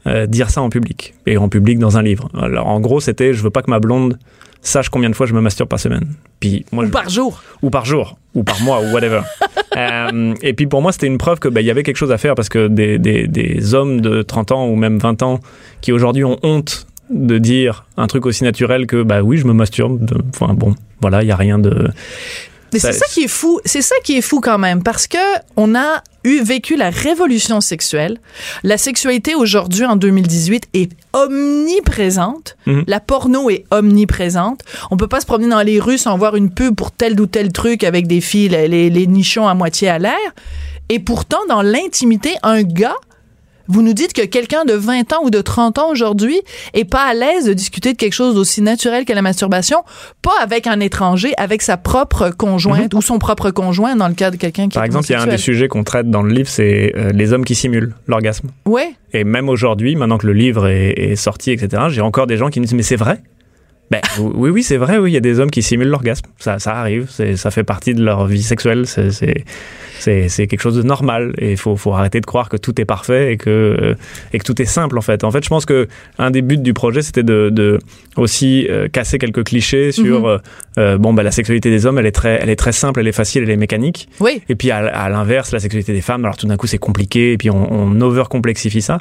[SPEAKER 6] euh, dire ça en public et en public dans un livre. Alors en gros, c'était je veux pas que ma blonde sache combien de fois je me masturbe par semaine.
[SPEAKER 1] Puis moi, ou par jour.
[SPEAKER 6] Ou par jour, ou par mois, ou whatever. [laughs] euh, et puis pour moi, c'était une preuve que ben, il y avait quelque chose à faire parce que des, des, des hommes de 30 ans ou même 20 ans qui aujourd'hui ont honte de dire un truc aussi naturel que bah oui, je me masturbe. Enfin bon, voilà, il y a rien de
[SPEAKER 1] mais c'est ça qui est fou, c'est ça qui est fou quand même, parce que on a eu vécu la révolution sexuelle. La sexualité aujourd'hui en 2018 est omniprésente. Mhm. La porno est omniprésente. On peut pas se promener dans les rues sans voir une pub pour tel ou tel truc avec des filles, les, les nichons à moitié à l'air. Et pourtant, dans l'intimité, un gars vous nous dites que quelqu'un de 20 ans ou de 30 ans aujourd'hui est pas à l'aise de discuter de quelque chose d'aussi naturel que la masturbation, pas avec un étranger, avec sa propre conjointe mhm. ou son propre conjoint dans le cas de quelqu'un qui
[SPEAKER 6] Par exemple, il y a un des sujets qu'on traite dans le livre, c'est euh, les hommes qui simulent l'orgasme.
[SPEAKER 1] Ouais.
[SPEAKER 6] Et même aujourd'hui, maintenant que le livre est, est sorti, etc., j'ai encore des gens qui me disent mais c'est vrai? Ben, oui, oui, c'est vrai, oui, il y a des hommes qui simulent l'orgasme. Ça, ça arrive, ça fait partie de leur vie sexuelle. C'est c'est quelque chose de normal et il faut, faut arrêter de croire que tout est parfait et que, euh, et que tout est simple en fait. En fait, je pense que un des buts du projet, c'était de, de, aussi euh, casser quelques clichés sur mhm. euh, bon bah la sexualité des hommes, elle est très, elle est très simple, elle est facile, elle est mécanique.
[SPEAKER 1] Oui.
[SPEAKER 6] Et puis à, l'inverse, la sexualité des femmes, alors tout d'un coup c'est compliqué et puis on, on over complexifie ça.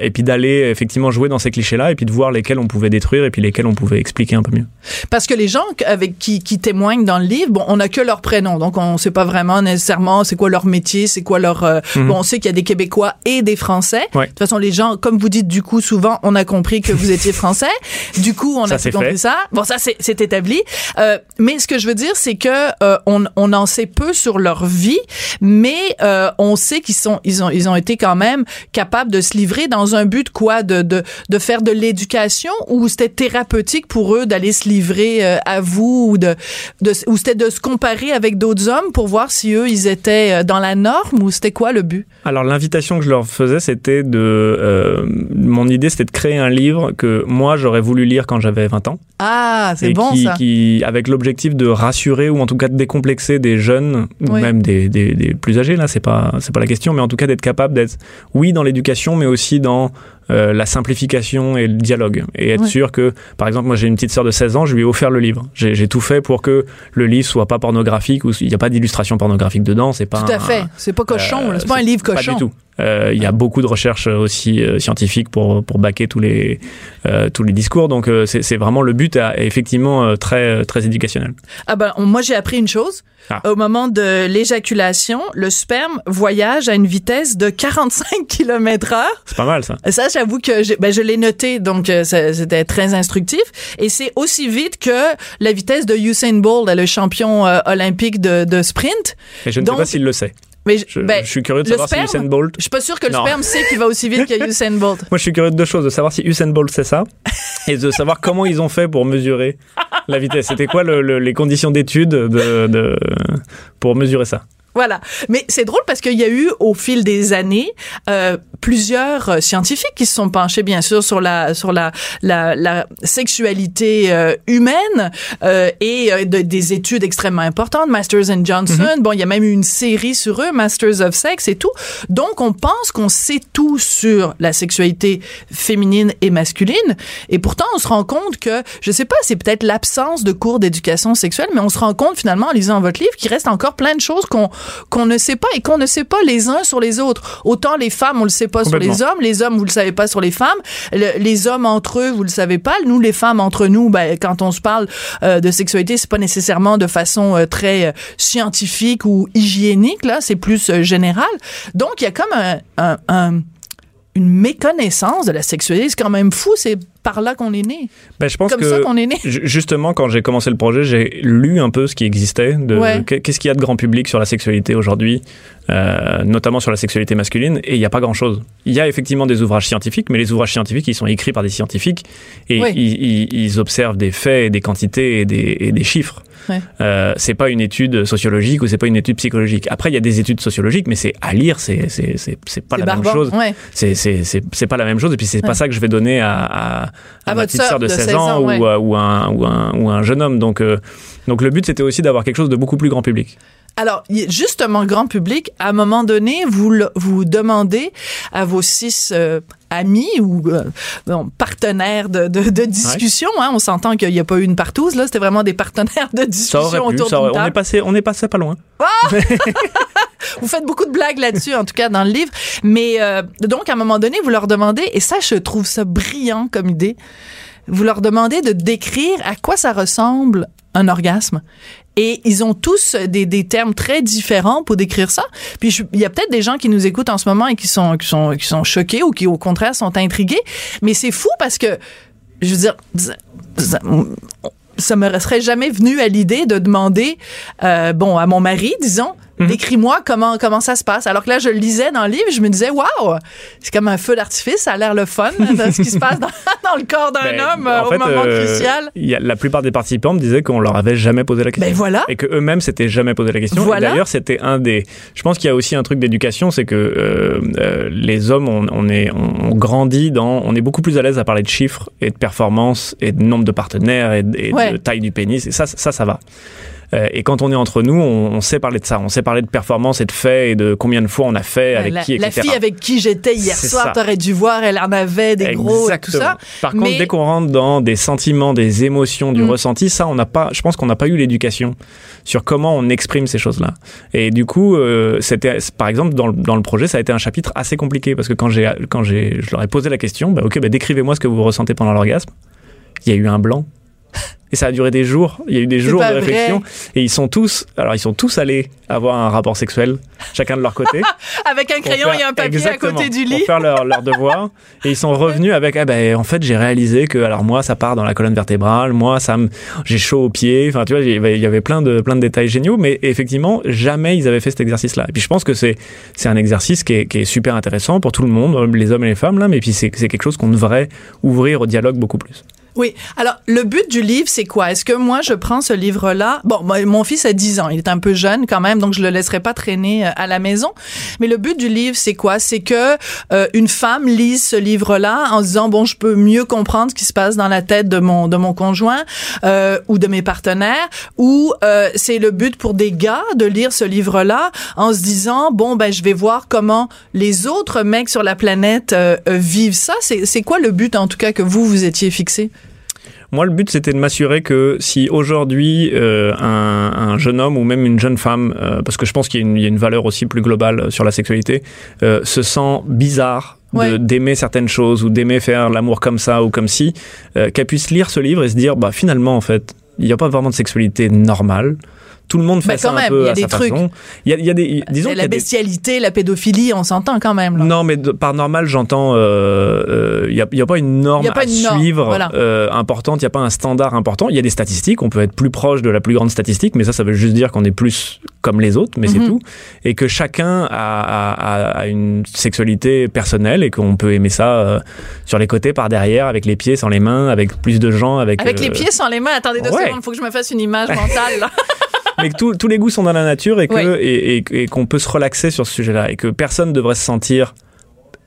[SPEAKER 6] et puis d'aller effectivement jouer dans ces clichés-là et puis de voir lesquels on pouvait détruire et puis lesquels on pouvait expliquer un peu mieux.
[SPEAKER 1] Parce que les gens avec qui, qui témoignent dans le livre, bon, on n'a que leur prénom, donc on sait pas vraiment nécessairement c'est quoi leur métier, c'est quoi leur. Euh, mhm. Bon, on sait qu'il y a des Québécois et des Français. De toute façon, les gens, comme vous dites, du coup, souvent, on a compris que vous étiez Français. [laughs] du coup, on a compris ça. Bon, ça c'est établi. Euh, mais ce que je veux dire, c'est que euh, on, on en sait peu sur leur vie, mais euh, on sait qu'ils sont, ils ont, ils ont été quand même capables de se livrer dans un but quoi, de de, de faire de l'éducation ou c'était thérapeutique pour pour eux d'aller se livrer euh, à vous ou de, de ou c'était de se comparer avec d'autres hommes pour voir si eux ils étaient euh, dans la norme ou c'était quoi le but?
[SPEAKER 6] Alors l'invitation que je leur faisais, c'était de euh, mon idée, c'était de créer un livre que moi j'aurais voulu lire quand j'avais 20 ans.
[SPEAKER 1] Ah, c'est bon
[SPEAKER 6] qui,
[SPEAKER 1] ça.
[SPEAKER 6] qui- avec l'objectif de rassurer ou en tout cas de décomplexer des jeunes ou
[SPEAKER 1] Oui.
[SPEAKER 6] même des, des, des plus âgés là c'est pas c'est pas la question mais en tout cas d'être capable d'être oui dans l'éducation mais aussi dans euh, la simplification et le dialogue et être
[SPEAKER 1] Ouais.
[SPEAKER 6] sûr que par exemple moi j'ai une petite sœur de 16 ans je lui ai offert le livre j'ai j'ai tout fait pour que le livre soit pas pornographique ou il n'y a pas d'illustration pornographique dedans c'est pas
[SPEAKER 1] Tout à
[SPEAKER 6] un-
[SPEAKER 1] fait. C'est pas cochon.
[SPEAKER 6] euh,
[SPEAKER 1] c'est pas un livre
[SPEAKER 6] pas
[SPEAKER 1] cochon.
[SPEAKER 6] du tout. Euh, Il y a beaucoup de recherches euh, aussi euh, scientifiques pour pour baquer tous les euh, tous les discours. Donc euh, c'est c'est vraiment le but est effectivement euh, très très éducationnel.
[SPEAKER 1] Ah ben, moi, j'ai appris une chose.
[SPEAKER 6] Ah.
[SPEAKER 1] Au moment de l'éjaculation, le sperme voyage à une vitesse de 45 [laughs] km heure.
[SPEAKER 6] C'est pas mal ça.
[SPEAKER 1] Ça, j'avoue que j'ai- ben, je l'ai noté, donc euh, c'était très instructif. Et c'est aussi vite que la vitesse de Usain Bolt, le champion euh, olympique de, de sprint.
[SPEAKER 6] Et je ne
[SPEAKER 1] Donc,
[SPEAKER 6] sais pas s'il le sait.
[SPEAKER 1] Mais
[SPEAKER 6] Je,
[SPEAKER 1] ben,
[SPEAKER 6] je suis curieux de savoir
[SPEAKER 1] sperme,
[SPEAKER 6] si Usain Bolt.
[SPEAKER 1] je suis pas sûr que le
[SPEAKER 6] Non.
[SPEAKER 1] sperme sait qu'il va aussi vite que [laughs] Usain Bolt.
[SPEAKER 6] Moi, je suis curieux de deux choses de savoir si Usain Bolt sait ça et de savoir comment ils ont fait pour mesurer la vitesse. C'était quoi le- le- les conditions d'étude de, de pour mesurer ça?
[SPEAKER 1] Voilà. Mais c'est drôle parce qu'il y a eu au fil des années euh, plusieurs euh, scientifiques qui se sont penchés bien sûr sur la sur la la, la sexualité euh, humaine euh, et euh, de- des études extrêmement importantes, Masters and Johnson. Bon, il y a même eu une série sur eux, Masters of Sex et tout. Donc on pense qu'on sait tout sur la sexualité féminine et masculine et pourtant on se rend compte que je sais pas, c'est peut-être l'absence de cours d'éducation sexuelle, mais on se rend compte finalement en lisant votre livre qu'il reste encore plein de choses qu'on qu'on ne sait pas et qu'on ne sait pas les uns sur les autres. Autant les femmes, on le sait pas sur les hommes, les hommes, vous le savez pas sur les femmes, Le- les hommes entre eux, vous le savez pas. Nous, les femmes entre nous, ben, quand on se parle euh, de sexualité, c'est pas nécessairement de façon euh, très euh, scientifique ou hygiénique, là, c'est plus général. Donc, il y a comme un, un- un- une méconnaissance de la sexualité. C'est quand même fou, c'est par là qu'on est né.
[SPEAKER 6] ben, Je pense
[SPEAKER 1] Comme
[SPEAKER 6] que
[SPEAKER 1] ça qu'on est né.
[SPEAKER 6] Ju- Justement, quand j'ai commencé le projet, j'ai lu un peu ce qui existait, de
[SPEAKER 1] Ouais.
[SPEAKER 6] qu'est-ce qu'il y a de grand public sur la sexualité aujourd'hui, euh, notamment sur la sexualité masculine, et il n'y a pas grand-chose. Il y a effectivement des ouvrages scientifiques, mais les ouvrages scientifiques, ils sont écrits par des scientifiques, et
[SPEAKER 1] Ouais.
[SPEAKER 6] ils, ils- ils observent des faits, et des quantités et des, et des chiffres.
[SPEAKER 1] Ouais.
[SPEAKER 6] Euh, c'est pas une étude sociologique ou c'est pas une étude psychologique. Après, il y a des études sociologiques, mais c'est à lire, c'est pas la même chose. C'est pas la même chose et puis c'est pas ça que je vais donner à à, à
[SPEAKER 1] À
[SPEAKER 6] ma
[SPEAKER 1] votre
[SPEAKER 6] petite
[SPEAKER 1] sœur
[SPEAKER 6] de
[SPEAKER 1] de
[SPEAKER 6] 16
[SPEAKER 1] 16
[SPEAKER 6] ans,
[SPEAKER 1] ouais.
[SPEAKER 6] ou, à- ou un ou un ou un jeune homme. Donc euh, donc le but c'était aussi d'avoir quelque chose de beaucoup plus grand public.
[SPEAKER 1] Alors, justement, grand public, à un moment donné, vous le- vous demandez à vos six euh, amis ou euh, bon, partenaires de, de, de discussion, hein, on s'entend qu'il n'y a pas eu une partouze, là, c'était vraiment des partenaires de
[SPEAKER 6] Ça
[SPEAKER 1] discussion
[SPEAKER 6] aurait pu.
[SPEAKER 1] autour
[SPEAKER 6] ça aurait-
[SPEAKER 1] d'une
[SPEAKER 6] on est passé on est passé pas loin. [laughs]
[SPEAKER 1] Vous faites beaucoup de blagues là-dessus, en tout cas dans le livre. Mais euh, donc, à un moment donné, vous leur demandez, et ça, je trouve ça brillant comme idée, vous leur demandez de décrire à quoi ça ressemble un orgasme. Et ils ont tous des, des termes très différents pour décrire ça. Puis il y a peut-être des gens qui nous écoutent en ce moment et qui sont qui sont qui sont choqués ou qui au contraire sont intrigués. Mais c'est fou parce que je veux dire, ça me serait jamais venu à l'idée de demander, euh, bon, à mon mari, disons,
[SPEAKER 6] Mhm.
[SPEAKER 1] décris-moi comment comment ça se passe. Alors que là, je le lisais dans le livre, je me disais, waouh, c'est comme un feu d'artifice, ça a l'air le fun, [laughs] de ce qui se passe dans, [laughs] dans le corps d'un
[SPEAKER 6] Ben,
[SPEAKER 1] homme au
[SPEAKER 6] fait,
[SPEAKER 1] moment
[SPEAKER 6] euh,
[SPEAKER 1] crucial.
[SPEAKER 6] y a- la plupart des participants me disaient qu'on leur avait jamais posé la question.
[SPEAKER 1] Ben voilà.
[SPEAKER 6] Et que eux-mêmes s'étaient jamais posé la question.
[SPEAKER 1] Voilà.
[SPEAKER 6] D'ailleurs, c'était un des. Je pense qu'il y a aussi un truc d'éducation, c'est que euh, euh, les hommes, on, on est, on, on grandit dans, on est beaucoup plus à l'aise à parler de chiffres et de performance et de nombre de partenaires et, de- et
[SPEAKER 1] Ouais.
[SPEAKER 6] de taille du pénis. Et ça, ça, ça va. Euh, et quand on est entre nous, on, on sait parler de ça. On sait parler de performance et de faits et de combien de fois on a fait, avec
[SPEAKER 1] la,
[SPEAKER 6] qui,
[SPEAKER 1] la
[SPEAKER 6] etc.
[SPEAKER 1] fille avec qui j'étais hier soir, t'aurais dû voir, elle en avait des gros et tout
[SPEAKER 6] Exactement.
[SPEAKER 1] ça.
[SPEAKER 6] Par contre,
[SPEAKER 1] Mais-
[SPEAKER 6] dès qu'on rentre dans des sentiments, des émotions, du
[SPEAKER 1] Mm.
[SPEAKER 6] ressenti, ça, on n'a pas. Je pense qu'on n'a pas eu l'éducation sur comment on exprime ces choses-là. Et du coup, euh, c'était, par exemple, dans le, dans le projet, ça a été un chapitre assez compliqué parce que quand j'ai, quand j'ai, je leur ai posé la question, bah, ok, bah, décrivez-moi ce que vous ressentez pendant l'orgasme. Il y a eu un blanc. Et ça a duré des jours. Il y a eu des jours de
[SPEAKER 1] vrai.
[SPEAKER 6] réflexion. Et ils sont tous, alors ils sont tous allés avoir un rapport sexuel, chacun de leur côté. [laughs]
[SPEAKER 1] Avec un
[SPEAKER 6] pour
[SPEAKER 1] crayon
[SPEAKER 6] faire-
[SPEAKER 1] et un papier à côté du
[SPEAKER 6] Pour
[SPEAKER 1] lit.
[SPEAKER 6] faire leur, leur devoir. Et ils sont revenus avec, ah ben, en fait, j'ai réalisé que, alors moi, ça part dans la colonne vertébrale, moi, ça me, j'ai chaud aux pieds. Enfin, tu vois, il y avait- il y avait plein de, plein de détails géniaux, mais effectivement, jamais ils avaient fait cet exercice-là. Et puis, je pense que c'est, c'est un exercice qui est, qui est super intéressant pour tout le monde, les hommes et les femmes, là, mais puis c'est, c'est quelque chose qu'on devrait ouvrir au dialogue beaucoup plus.
[SPEAKER 1] Oui. Alors, le but du livre, c'est quoi? Est-ce que moi, je prends ce livre-là? Bon, mon fils a 10 ans. Il est un peu jeune quand même, donc je le laisserai pas traîner euh, à la maison. Mais le but du livre, c'est quoi? C'est que euh, une femme lise ce livre-là en se disant, bon, je peux mieux comprendre ce qui se passe dans la tête de mon, de mon conjoint euh, ou de mes partenaires. Ou euh, c'est le but pour des gars de lire ce livre-là en se disant, bon, ben, je vais voir comment les autres mecs sur la planète euh, euh, vivent ça. C'est quoi le but, en tout cas, que vous, vous étiez fixé?
[SPEAKER 6] Moi, le but, c'était de m'assurer que si aujourd'hui euh, un, un jeune homme ou même une jeune femme, euh, parce que je pense qu'il y, a une- il y a une valeur aussi plus globale sur la sexualité, euh, se sent bizarre
[SPEAKER 1] Ouais.
[SPEAKER 6] d'aimer certaines choses ou d'aimer faire l'amour comme ça ou comme si, euh, qu'elle puisse lire ce livre et se dire, bah finalement, en fait, il n'y a pas vraiment de sexualité normale. Tout le monde fait
[SPEAKER 1] Ben,
[SPEAKER 6] ça
[SPEAKER 1] quand
[SPEAKER 6] un
[SPEAKER 1] même,
[SPEAKER 6] peu
[SPEAKER 1] il y a
[SPEAKER 6] à
[SPEAKER 1] des
[SPEAKER 6] sa
[SPEAKER 1] trucs.
[SPEAKER 6] façon. Il y a, il y a des, disons qu'il y
[SPEAKER 1] la
[SPEAKER 6] des-
[SPEAKER 1] bestialité, la pédophilie, on s'entend quand même. Là.
[SPEAKER 6] non, mais de- par normal, j'entends, il n'y a, y a pas une norme
[SPEAKER 1] a pas
[SPEAKER 6] à
[SPEAKER 1] une norme,
[SPEAKER 6] suivre
[SPEAKER 1] voilà.
[SPEAKER 6] euh, importante, il n'y a pas un standard important. Il y a des statistiques, on peut être plus proche de la plus grande statistique, mais ça, ça veut juste dire qu'on est plus comme les autres, mais c'est
[SPEAKER 1] Mhm.
[SPEAKER 6] tout. Et que chacun a, a- a- a une sexualité personnelle et qu'on peut aimer ça euh, sur les côtés, par derrière, avec les pieds, sans les mains, avec plus de gens. Avec,
[SPEAKER 1] Avec les
[SPEAKER 6] euh,
[SPEAKER 1] pieds sans les mains. Attendez deux
[SPEAKER 6] ouais.
[SPEAKER 1] secondes, faut que je me fasse une image mentale. là. [laughs]
[SPEAKER 6] mais que tous- tous les goûts sont dans la nature et que
[SPEAKER 1] Ouais.
[SPEAKER 6] et, et- et qu'on peut se relaxer sur ce sujet-là et que personne devrait se sentir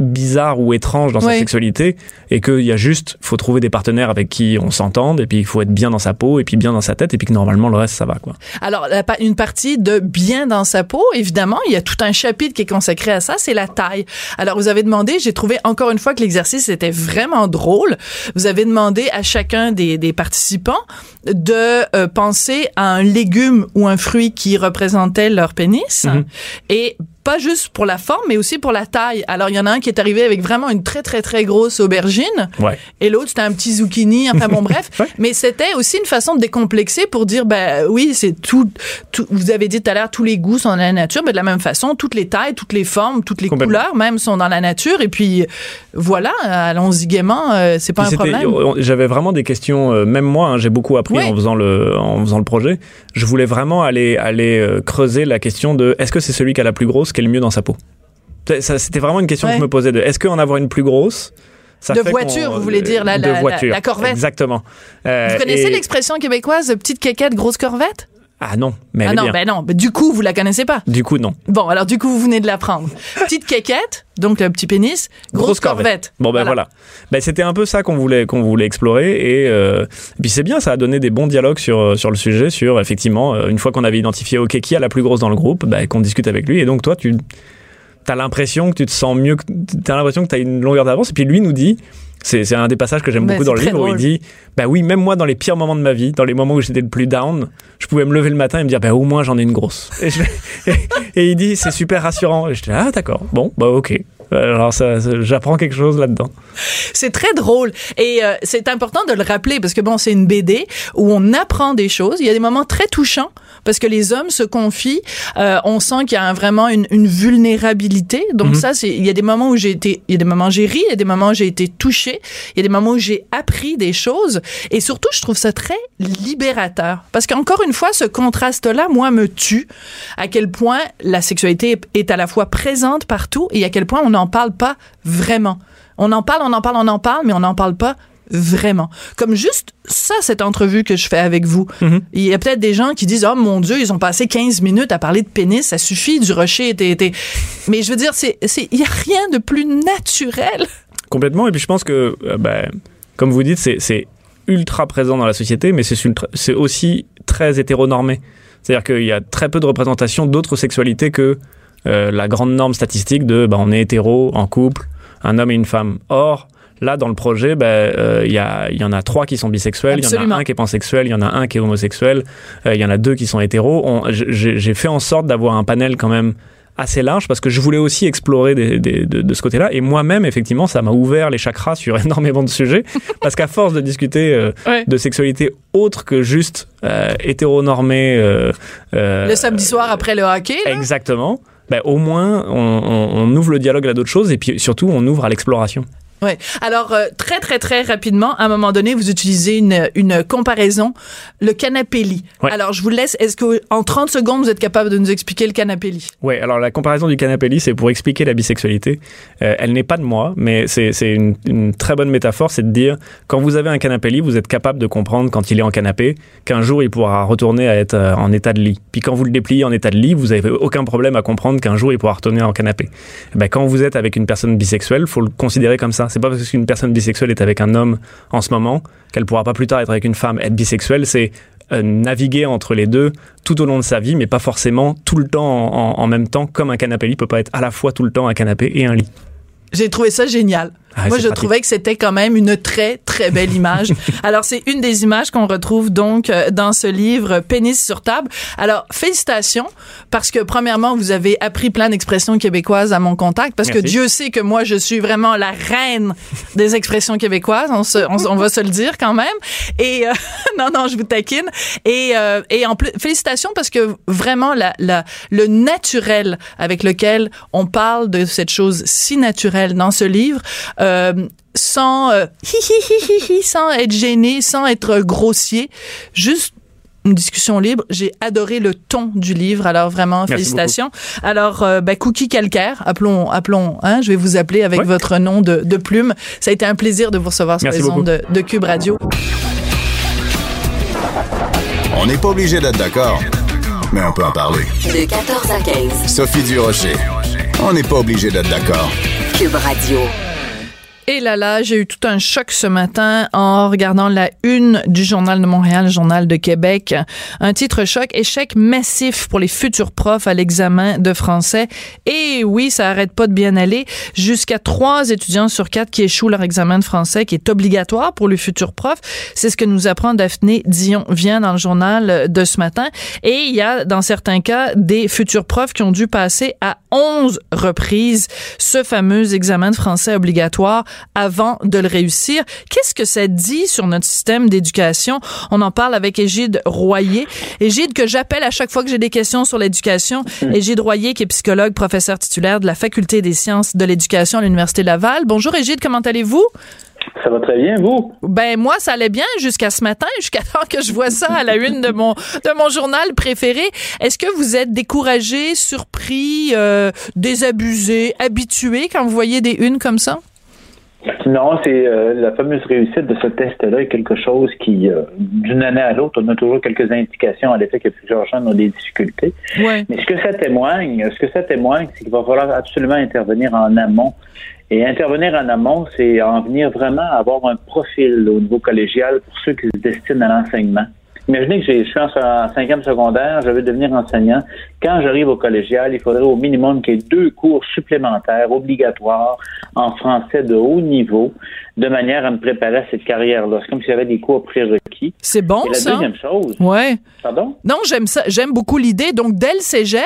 [SPEAKER 6] bizarre ou étrange dans sa sexualité et qu'il y a juste faut trouver des partenaires avec qui on s'entende et puis il faut être bien dans sa peau et puis bien dans sa tête et puis que normalement le reste ça va quoi.
[SPEAKER 1] Alors, la une partie de bien dans sa peau, évidemment, il y a tout un chapitre qui est consacré à ça, c'est la taille. Alors, vous avez demandé, j'ai trouvé encore une fois que l'exercice était vraiment drôle. Vous avez demandé à chacun des, des participants de euh, penser à un légume ou un fruit qui représentait leur pénis
[SPEAKER 6] Mhm.
[SPEAKER 1] et pas juste pour la forme, mais aussi pour la taille. Alors, il y en a un qui est arrivé avec vraiment une très, très, très grosse aubergine
[SPEAKER 6] Ouais.
[SPEAKER 1] et l'autre c'était un petit zucchini enfin bon [laughs] bref
[SPEAKER 6] Ouais.
[SPEAKER 1] mais c'était aussi une façon de décomplexer pour dire ben oui c'est tout, tout vous avez dit tout à l'heure tous les goûts sont dans la nature mais de la même façon toutes les tailles toutes les formes toutes les couleurs même sont dans la nature et puis voilà allons-y gaiement euh, c'est pas
[SPEAKER 6] Puis
[SPEAKER 1] un problème
[SPEAKER 6] J'avais vraiment des questions, euh, même moi, hein, j'ai beaucoup appris en faisant le en faisant le projet. Je voulais vraiment aller aller euh, creuser la question de est-ce que c'est celui qui a la plus grosse qui est le mieux dans sa peau. C'était vraiment une question
[SPEAKER 1] Ouais.
[SPEAKER 6] que je me posais de est-ce qu'en avoir une plus grosse ça
[SPEAKER 1] De voiture, vous voulez dire, la-
[SPEAKER 6] de
[SPEAKER 1] la-
[SPEAKER 6] voiture.
[SPEAKER 1] la Corvette.
[SPEAKER 6] Exactement. Euh,
[SPEAKER 1] vous connaissez l'expression québécoise petite quéquette grosse corvette?
[SPEAKER 6] Ah non, mais elle
[SPEAKER 1] ah
[SPEAKER 6] est
[SPEAKER 1] non
[SPEAKER 6] bien.
[SPEAKER 1] ben non ben, du coup vous la connaissez pas.
[SPEAKER 6] Du coup, non.
[SPEAKER 1] bon alors du coup vous venez de l'apprendre petite quéquette donc le petit pénis grosse, corvette,
[SPEAKER 6] Bon ben voilà. Ben, c'était un peu ça qu'on voulait qu'on voulait explorer et, euh, et puis c'est bien, ça a donné des bons dialogues sur sur le sujet, sur effectivement euh, une fois qu'on avait identifié ok qui a la plus grosse dans le groupe, ben, qu'on discute avec lui. Et donc toi tu as l'impression que tu te sens mieux, que t'as l'impression que tu as une longueur d'avance. Et puis lui nous dit c'est un des passages que j'aime
[SPEAKER 1] Ben,
[SPEAKER 6] beaucoup dans le livre où il dit bah oui même moi dans les pires moments de ma vie dans les moments où j'étais le plus down je pouvais me lever le matin et me dire bah au moins j'en ai une grosse. Et, je- [laughs] et il dit c'est super rassurant. Et je dis ah d'accord. Bon bah ok. Alors ça, ça- j'apprends quelque chose là-dedans.
[SPEAKER 1] C'est très drôle. Et euh, c'est important de le rappeler parce que bon, c'est une BD où on apprend des choses. Il y a des moments très touchants parce que les hommes se confient. Euh, on sent qu'il y a un- vraiment une, une vulnérabilité. Donc
[SPEAKER 6] Mhm.
[SPEAKER 1] ça, c'est il y a des moments où j'ai été, il y a des moments où j'ai ri, il y a des moments où j'ai été touchée, il y a des moments où j'ai appris des choses et surtout, je trouve ça très libérateur parce qu'encore une fois, ce contraste-là, moi, me tue. À quel point la sexualité est à la fois présente partout et à quel point on n'en parle pas vraiment. On en parle, on en parle, on en parle, mais on n'en parle pas vraiment. Comme juste ça, cette entrevue que je fais avec vous.
[SPEAKER 6] Mhm.
[SPEAKER 1] Il y a peut-être des gens qui disent, oh mon Dieu, ils ont passé 15 minutes à parler de pénis, ça suffit, du rocher était... était... Mais je veux dire, c'est, il y a rien de plus naturel.
[SPEAKER 6] Complètement. Et puis je pense que, euh, bah, comme vous dites, c'est, ultra présent dans la société, mais c'est, aussi très hétéronormé. C'est-à-dire qu'il y a très peu de représentation d'autres sexualités que euh, la grande norme statistique de bah, on est hétéro, en couple, un homme et une femme. Or, là, dans le projet, bah, euh, il y, a, il y en a trois qui sont bisexuels, il y en a un qui est pansexuel, il y en a un qui est homosexuel, euh, il y en a deux qui sont hétéros. J'ai, fait en sorte d'avoir un panel quand même assez large parce que je voulais aussi explorer des- des- de, de ce côté-là. Et moi-même, effectivement, ça m'a ouvert les chakras sur [laughs] énormément de sujets parce qu'à force de discuter euh,
[SPEAKER 1] Ouais.
[SPEAKER 6] de sexualité autre que juste euh, hétéronormée, euh, euh,
[SPEAKER 1] Le samedi soir après le hockey, là.
[SPEAKER 6] exactement. Ben, au moins, on, on- on ouvre le dialogue à d'autres choses et puis surtout, on ouvre à l'exploration.
[SPEAKER 1] Ouais. Alors euh, très très très rapidement, à un moment donné, vous utilisez une, une comparaison, le canapé lit.
[SPEAKER 6] Ouais.
[SPEAKER 1] Alors je vous laisse. Est-ce que en 30 secondes vous êtes capable de nous expliquer le canapé lit
[SPEAKER 6] Ouais, alors la comparaison du canapé lit, c'est pour expliquer la bisexualité. Euh, elle n'est pas de moi, mais c'est c'est une, une très bonne métaphore, c'est de dire quand vous avez un canapé lit, vous êtes capable de comprendre quand il est en canapé qu'un jour il pourra retourner à être euh, en état de lit. Puis quand vous le dépliez en état de lit, vous n'avez aucun problème à comprendre qu'un jour il pourra retourner en canapé. Eh Ben, quand vous êtes avec une personne bisexuelle, faut le considérer comme ça. C'est pas parce qu'une personne bisexuelle est avec un homme en ce moment qu'elle pourra pas plus tard être avec une femme. Être bisexuelle, c'est euh, naviguer entre les deux tout au long de sa vie, mais pas forcément tout le temps en, même temps, comme un canapé lit peut pas être à la fois tout le temps un canapé et un lit.
[SPEAKER 1] J'ai trouvé ça génial.
[SPEAKER 6] Ah,
[SPEAKER 1] Moi, je
[SPEAKER 6] pratique.
[SPEAKER 1] trouvais que c'était quand même une très, très belle image. [laughs] Alors, c'est une des images qu'on retrouve donc euh, dans ce livre Pénis sur table. Alors, félicitations, parce que premièrement, vous avez appris plein d'expressions québécoises à mon contact, parce que. Dieu sait que moi, je suis vraiment la reine des expressions québécoises. On, se, on, on va se le dire quand même. Et euh, [laughs] non, non, je vous taquine. Et, euh, et en plus, félicitations parce que vraiment la, la, le naturel avec lequel on parle de cette chose si naturelle dans ce livre, euh, sans euh, [laughs] sans être gêné, sans être grossier, juste une discussion libre. J'ai adoré le ton du livre. Alors vraiment,
[SPEAKER 6] Merci
[SPEAKER 1] félicitations. Alors, euh, ben, Cookie Calcaire, appelons, appelons, hein, je vais vous appeler avec
[SPEAKER 6] Ouais.
[SPEAKER 1] votre nom de, de plume. Ça a été un plaisir de vous recevoir sur
[SPEAKER 6] Merci
[SPEAKER 1] les ondes de, de Cube Radio.
[SPEAKER 5] On n'est pas obligé d'être d'accord, mais on peut en parler.
[SPEAKER 7] De 14 à 15.
[SPEAKER 5] Sophie Durocher. On n'est pas obligé d'être d'accord.
[SPEAKER 7] Cube Radio.
[SPEAKER 1] Et là là, j'ai eu tout un choc ce matin en regardant la une du Journal de Montréal, Journal de Québec. Un titre choc, échec massif pour les futurs profs à l'examen de français. Et oui, ça arrête pas de bien aller. Jusqu'à trois étudiants sur quatre qui échouent leur examen de français, qui est obligatoire pour les futurs profs. C'est ce que nous apprend Daphné Dion vient dans le journal de ce matin. Et il y a, dans certains cas, des futurs profs qui ont dû passer à 11 reprises ce fameux examen de français obligatoire avant de le réussir. Qu'est-ce que ça dit sur notre système d'éducation? On en parle avec Égide Royer. Égide, que j'appelle à chaque fois que j'ai des questions sur l'éducation. Égide Royer, qui est psychologue, professeur titulaire de la Faculté des sciences de l'éducation à l'Université Laval. Bonjour Égide, comment allez-vous?
[SPEAKER 8] Ça va très bien, vous?
[SPEAKER 1] Ben moi ça allait bien jusqu'à ce matin, [laughs] jusqu'à temps que je vois ça à la une de mon de mon journal préféré. Est-ce que vous êtes découragé, surpris, euh, désabusé, habitué quand vous voyez des unes comme ça?
[SPEAKER 8] Non, c'est euh, la fameuse réussite de ce test-là est quelque chose qui, euh, d'une année à l'autre, on a toujours quelques indications à l'effet que plusieurs jeunes ont des difficultés.
[SPEAKER 1] Ouais.
[SPEAKER 8] Mais ce que ça témoigne, ce que ça témoigne, c'est qu'il va falloir absolument intervenir en amont. Et intervenir en amont, c'est en venir vraiment à avoir un profil au niveau collégial pour ceux qui se destinent à l'enseignement. Imaginez que je suis en cinquième secondaire, je veux devenir enseignant. Quand j'arrive au collégial, il faudrait au minimum qu'il y ait deux cours supplémentaires obligatoires en français de haut niveau, de manière à me préparer à cette carrière-là. C'est comme s'il y avait des cours prérequis.
[SPEAKER 1] C'est bon
[SPEAKER 8] Et la
[SPEAKER 1] ça.
[SPEAKER 8] deuxième chose,
[SPEAKER 1] Ouais.
[SPEAKER 8] pardon?
[SPEAKER 1] Non, j'aime ça, j'aime beaucoup l'idée. Donc dès le cégep,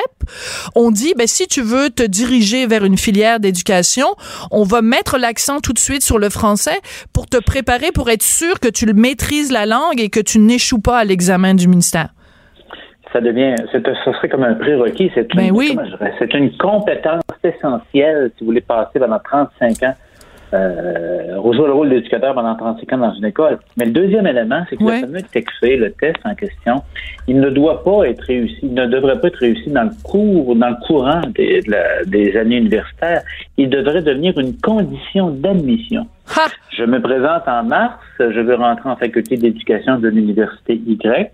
[SPEAKER 1] on dit ben si tu veux te diriger vers une filière d'éducation, on va mettre l'accent tout de suite sur le français pour te préparer pour être sûr que tu le maîtrises la langue et que tu n'échoues pas à l'examen du ministère.
[SPEAKER 8] ça devient, c'est- ce serait comme un prérequis. C'est une,
[SPEAKER 1] Ben oui.
[SPEAKER 8] c'est une compétence essentielle si vous voulez passer pendant 35 ans, euh, le rôle d'éducateur pendant 35 ans dans une école. Mais le deuxième élément, c'est que
[SPEAKER 1] Ouais.
[SPEAKER 8] le fameux le test en question, il ne doit pas être réussi, il ne devrait pas être réussi dans le cours, dans le courant des, de la- des années universitaires. Il devrait devenir une condition d'admission.
[SPEAKER 1] Ha!
[SPEAKER 8] Je me présente en mars, je veux rentrer en faculté d'éducation de l'université Y.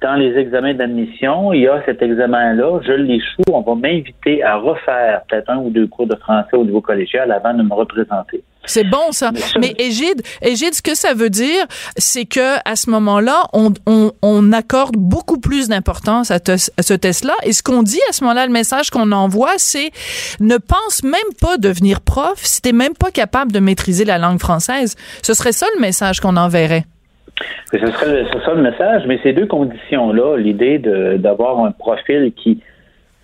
[SPEAKER 8] Dans les examens d'admission, il y a cet examen-là, je l'échoue, on va m'inviter à refaire peut-être un ou deux cours de français au niveau collégial avant de me représenter.
[SPEAKER 1] C'est bon ça.
[SPEAKER 8] Mais
[SPEAKER 1] Égide, Égide, ce que ça veut dire, c'est que à ce moment-là, on, on, on accorde beaucoup plus d'importance à, te- à ce test-là. Et ce qu'on dit à ce moment-là, le message qu'on envoie, c'est ne pense même pas devenir prof si t'es même pas capable de maîtriser la langue française. Ce serait ça le message qu'on enverrait.
[SPEAKER 8] Ce serait le- c'est ça le message, mais ces deux conditions-là, l'idée d'avoir un profil qui,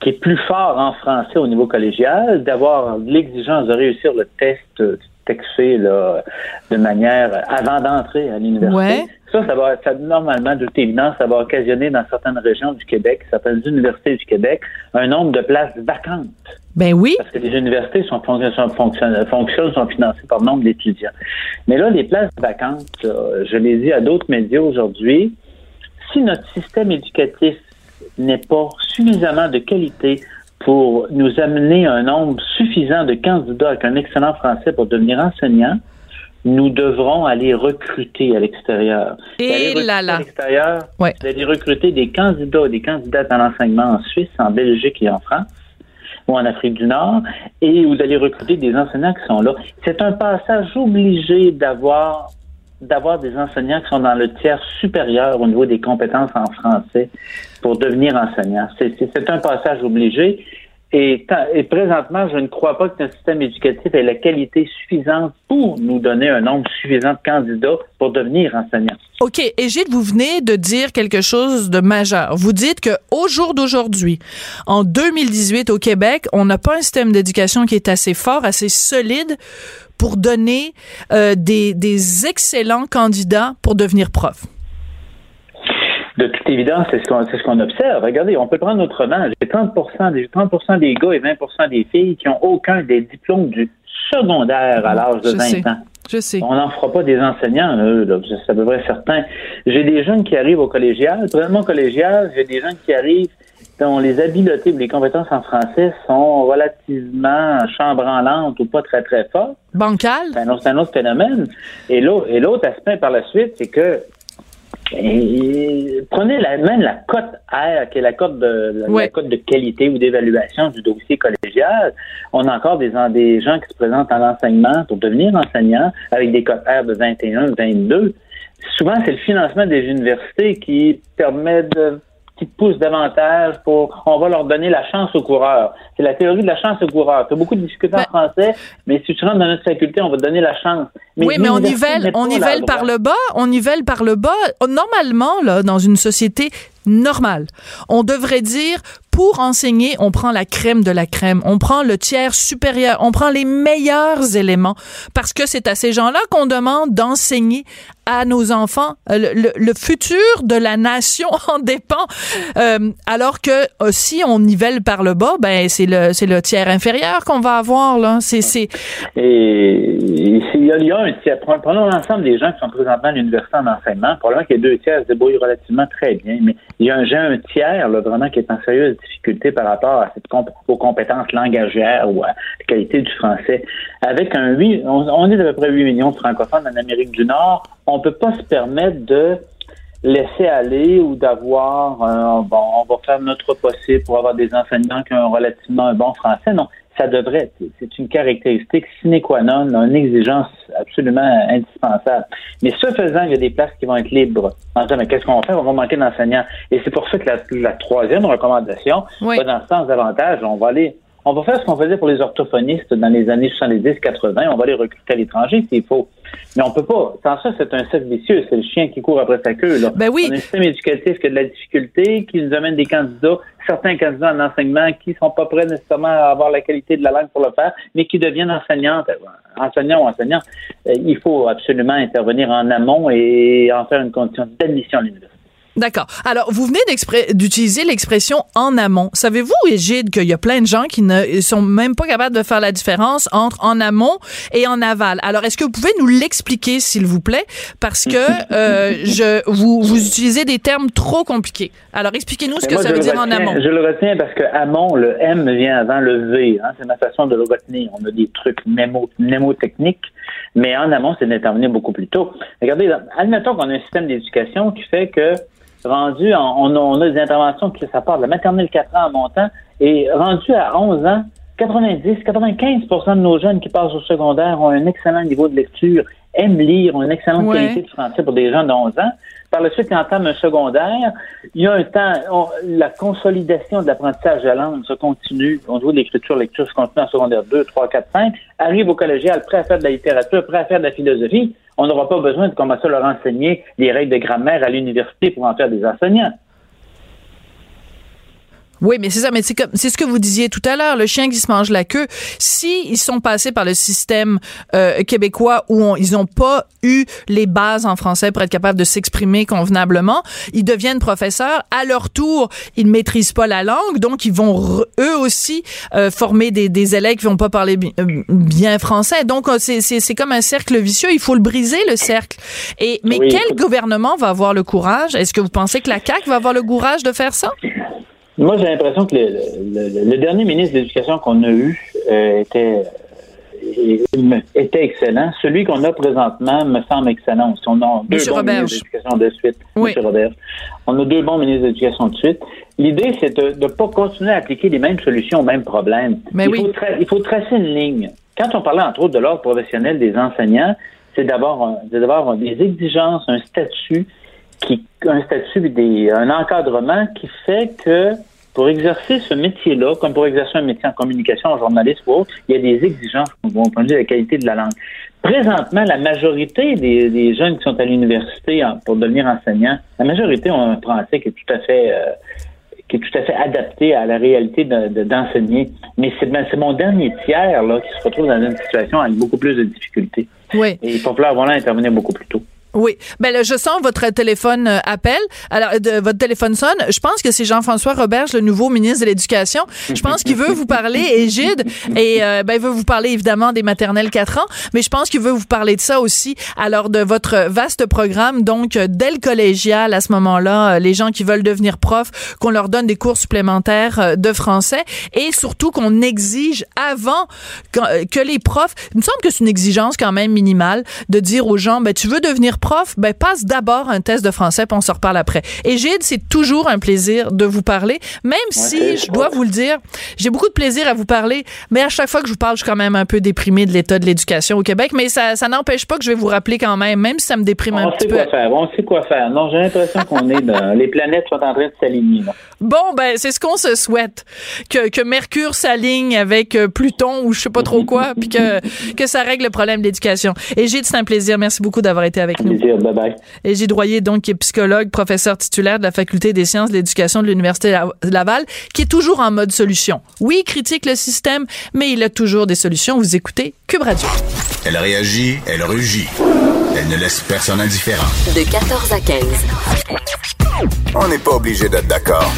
[SPEAKER 8] qui est plus fort en français au niveau collégial, d'avoir l'exigence de réussir le test euh, texté là, de manière avant d'entrer à l'université,
[SPEAKER 1] Ouais.
[SPEAKER 8] Ça, ça va, ça, normalement, de toute évidence, ça va occasionner dans certaines régions du Québec, certaines universités du Québec, un nombre de places vacantes.
[SPEAKER 1] Ben oui.
[SPEAKER 8] Parce que les universités sont, sont, fonctionnent, fonctionnent, sont financées par nombre d'étudiants. Mais là, les places vacantes, je l'ai dit à d'autres médias aujourd'hui, si notre système éducatif n'est pas suffisamment de qualité pour nous amener un nombre suffisant de candidats avec un excellent français pour devenir enseignant, nous devrons aller recruter à l'extérieur.
[SPEAKER 1] Et là là.
[SPEAKER 8] À l'extérieur, ouais. d'aller recruter des candidats, des candidates à l'enseignement en Suisse, en Belgique et en France ou en Afrique du Nord, et vous allez recruter des enseignants qui sont là. C'est un passage obligé d'avoir d'avoir des enseignants qui sont dans le tiers supérieur au niveau des compétences en français pour devenir enseignant. C'est un passage obligé. Et, présentement, je ne crois pas que notre système éducatif ait la qualité suffisante pour nous donner un nombre suffisant de candidats pour devenir enseignant.
[SPEAKER 1] OK. Gilles, vous venez de dire quelque chose de majeur. Vous dites que au jour d'aujourd'hui, en 2018 au Québec, on n'a pas un système d'éducation qui est assez fort, assez solide pour donner euh, des, des excellents candidats pour devenir prof
[SPEAKER 8] de toute évidence, c'est ce qu'on ce qu'on observe. Regardez, on peut prendre autrement. J'ai 30 des 30 des gars et 20 des filles qui ont aucun des diplômes du secondaire à l'âge de 20 ans.
[SPEAKER 1] Je sais.
[SPEAKER 8] On n'en fera pas des enseignants, eux, là, c'est à peu près certain. J'ai des jeunes qui arrivent au collégial. Vraiment collégial, j'ai des jeunes qui arrivent dont les habiletés les compétences en français sont relativement chambranlantes ou pas très, très fortes.
[SPEAKER 1] Bancal?
[SPEAKER 8] C'est un, un, autre phénomène. Et l'autre aspect par la suite, c'est que et prenez la, même la cote R, qui est la cote de la, cote de qualité ou d'évaluation du dossier collégial. On a encore des, des gens qui se présentent à l'enseignement pour devenir enseignants avec des cotes R de 21, 22. Souvent, c'est le financement des universités qui permet de qui poussent davantage pour on va leur donner la chance aux coureurs. C'est la théorie de la chance aux coureurs. Tu as beaucoup de difficultés en ben français, mais si tu rentres dans notre faculté, on va te donner la chance.
[SPEAKER 1] oui, mais on nivelle, on nivelle par le bas, on nivelle par le bas. Normalement, là, dans une société normale, on devrait dire pour enseigner, on prend la crème de la crème, on prend le tiers supérieur, on prend les meilleurs éléments parce que c'est à ces gens-là qu'on demande d'enseigner à nos enfants. Euh, le, futur de la nation [laughs] en dépend. Euh, alors que euh, si on nivelle par le bas, ben c'est le c'est le tiers inférieur qu'on va avoir là. C'est c'est.
[SPEAKER 8] Et il y a un tiers. Prenons l'ensemble des gens qui sont présentement à l'université en enseignement. Probablement qu'il y a deux tiers se débrouillent relativement très bien, mais il y a un, un tiers là, vraiment qui est en sérieuse difficulté par rapport à cette aux compétences langagières ou à la qualité du français. Avec un 8, on, est à peu près 8 millions de francophones en Amérique du Nord. On peut pas se permettre de laisser aller ou d'avoir bon, on va faire notre possible pour avoir des enseignants qui ont relativement un bon français. Non, ça devrait, c'est une caractéristique sine qua non, une exigence absolument indispensable. Mais ce faisant, il y a des places qui vont être libres. En disant, mais qu'est-ce qu'on va faire? On va manquer d'enseignants. Et c'est pour ça que la, troisième recommandation va dans ce sens davantage. On va aller on va faire ce qu'on faisait pour les orthophonistes dans les années 70-80. On va les recruter à l'étranger s'il faut. Mais on peut pas. Sans ça, c'est un cercle vicieux. C'est le chien qui court après sa queue. Là.
[SPEAKER 1] Ben oui.
[SPEAKER 8] On a un système éducatif qui a de la difficulté, qui nous amène des candidats, certains candidats en enseignement qui sont pas prêts nécessairement à avoir la qualité de la langue pour le faire, mais qui deviennent enseignantes, enseignants ou enseignants. Euh, il faut absolument intervenir en amont et en faire une condition d'admission à l'université.
[SPEAKER 1] D'accord. Alors, vous venez d'utiliser l'expression en amont. Savez-vous, Égide, qu'il y a plein de gens qui ne sont même pas capables de faire la différence entre en amont et en aval. Alors, est-ce que vous pouvez nous l'expliquer, s'il vous plaît? Parce que euh, [laughs] je, vous, vous utilisez des termes trop compliqués. Alors, expliquez-nous ce que ça veut dire en amont.
[SPEAKER 8] Je le retiens parce que amont, le M vient avant le V. Hein? C'est ma façon de le retenir. On a des trucs mnémotechniques, mais en amont, c'est d'intervenir beaucoup plus tôt. Regardez, admettons qu'on a un système d'éducation qui fait que rendu, on, a des interventions qui ça part de la maternelle 4 ans en montant, et rendu à 11 ans, 90, 95% de nos jeunes qui passent au secondaire ont un excellent niveau de lecture, aiment lire, ont une excellente qualité de français pour des gens de 11 ans. Par la suite, ils entament un secondaire. Il y a un temps, la consolidation de l'apprentissage de la langue se continue. On voit l'écriture, lecture se continue en secondaire 2, 3, 4, 5. Arrive au collégial, prêt à faire de la littérature, prêt à faire de la philosophie. On n'aura pas besoin de commencer à leur enseigner les règles de grammaire à l'université pour en faire des enseignants.
[SPEAKER 1] Oui, mais c'est ça, mais c'est comme c'est ce que vous disiez tout à l'heure, le chien qui se mange la queue. Si ils sont passés par le système euh, québécois où ils n'ont pas eu les bases en français pour être capables de s'exprimer convenablement, ils deviennent professeurs. À leur tour, ils maîtrisent pas la langue, donc ils vont eux aussi euh, former des, des élèves qui vont pas parler euh, bien français. Donc c'est c'est comme un cercle vicieux. Il faut le briser le cercle. Et mais quel gouvernement va avoir le courage? Est-ce que vous pensez que la CAQ va avoir le courage de faire ça?
[SPEAKER 8] Moi, j'ai l'impression que le, dernier ministre de l'Éducation qu'on a eu euh, était euh, était excellent. Celui qu'on a présentement me semble excellent. On a deux bons ministres d'éducation de suite. Oui. Robert. On a deux bons ministres d'éducation de suite. L'idée, c'est de ne pas continuer à appliquer les mêmes solutions aux mêmes problèmes.
[SPEAKER 1] Mais
[SPEAKER 8] il, faut il faut tracer une ligne. Quand on parlait, entre autres, de l'ordre professionnel des enseignants, c'est d'avoir des exigences, un statut qui un statut, des, un encadrement qui fait que pour exercer ce métier-là, comme pour exercer un métier en communication, en journaliste ou autre, il y a des exigences au point de vue de la qualité de la langue. Présentement, la majorité des, jeunes qui sont à l'université pour devenir enseignants, la majorité ont un français qui est tout à fait euh, qui est tout à fait adapté à la réalité d'enseigner. Mais ben, c'est mon dernier tiers là, qui se retrouve dans une situation avec beaucoup plus de difficultés.
[SPEAKER 1] Oui.
[SPEAKER 8] Et il faut falloir voilà, intervenir beaucoup plus tôt.
[SPEAKER 1] Oui. Ben là, je sens votre téléphone euh, appel. Alors, de, votre téléphone sonne. Je pense que c'est Jean-François Roberge, le nouveau ministre de l'Éducation. Je pense qu'il veut vous parler, Égide, et euh, ben, il veut vous parler évidemment des maternelles 4 ans, mais je pense qu'il veut vous parler de ça aussi. Alors, de votre vaste programme, donc, euh, dès le collégial, à ce moment-là, les gens qui veulent devenir profs, qu'on leur donne des cours supplémentaires de français, et surtout qu'on exige avant que, les profs, il me semble que c'est une exigence quand même minimale, de dire aux gens, ben, tu veux devenir ben, passe d'abord un test de français, puis on se reparle après. Et Gide, c'est toujours un plaisir de vous parler, même si, je dois vous le dire, j'ai beaucoup de plaisir à vous parler, mais à chaque fois que je vous parle, je suis quand même un peu déprimé de l'état de l'éducation au Québec, mais ça, ça n'empêche pas que je vais vous rappeler quand même, même si ça me déprime un petit peu.
[SPEAKER 8] On sait quoi faire, on sait quoi faire. Non, j'ai l'impression qu'on est dans, les planètes sont en train de s'aligner,
[SPEAKER 1] Bon, ben, c'est ce qu'on se souhaite. Que, que Mercure s'aligne avec euh, Pluton ou je sais pas trop quoi, [laughs] puis que, que ça règle le problème de l'éducation. Et Gide, c'est un plaisir. Merci beaucoup d'avoir été avec nous. Et Gilles Royer, donc, qui est psychologue, professeur titulaire de la Faculté des sciences de l'éducation de l'Université Laval, qui est toujours en mode solution. Oui, il critique le système, mais il a toujours des solutions. Vous écoutez Cube Radio.
[SPEAKER 5] Elle réagit, elle rugit. Elle ne laisse personne indifférent.
[SPEAKER 7] De 14 à 15.
[SPEAKER 5] On n'est pas obligé d'être d'accord.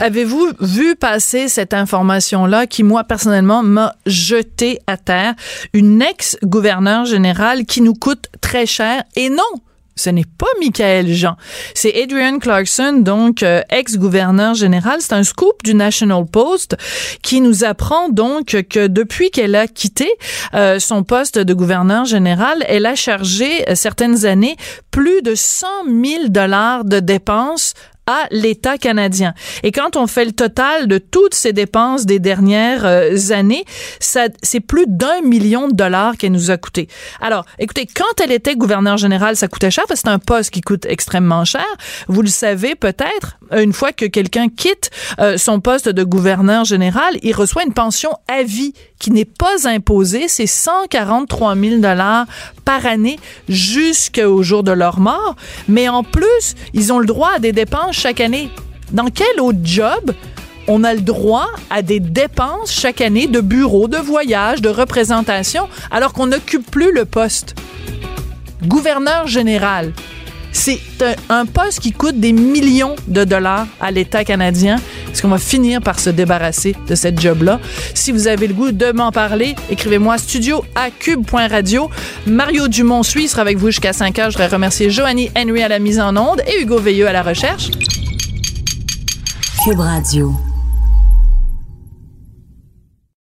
[SPEAKER 1] Avez-vous vu passer cette information-là qui, moi, personnellement, m'a jeté à terre? Une ex-gouverneure générale qui nous coûte très cher. Et non! Ce n'est pas Michael Jean. C'est Adrian Clarkson, donc euh, ex-gouverneur général. C'est un scoop du National Post qui nous apprend donc que depuis qu'elle a quitté euh, son poste de gouverneur général, elle a chargé euh, certaines années plus de 100 000 dollars de dépenses à l'État canadien. Et quand on fait le total de toutes ces dépenses des dernières euh, années, ça, c'est plus d'un million de dollars qu'elle nous a coûté. Alors, écoutez, quand elle était gouverneure générale, ça coûtait cher parce que c'est un poste qui coûte extrêmement cher. Vous le savez peut-être, une fois que quelqu'un quitte euh, son poste de gouverneur général, il reçoit une pension à vie qui n'est pas imposée. C'est 143 000 dollars par année jusqu'au jour de leur mort. Mais en plus, ils ont le droit à des dépenses chaque année. Dans quel autre job on a le droit à des dépenses chaque année de bureau, de voyage, de représentation, alors qu'on n'occupe plus le poste? Gouverneur général, c'est un, poste qui coûte des millions de dollars à l'État canadien. Est-ce qu'on va finir par se débarrasser de cette job-là? Si vous avez le goût de m'en parler, écrivez-moi studio. Mario Dumont suit sera avec vous jusqu'à 5 heures. Je voudrais remercier Joanny Henry à la mise en onde et Hugo Veilleux à la recherche.
[SPEAKER 7] Cube Radio.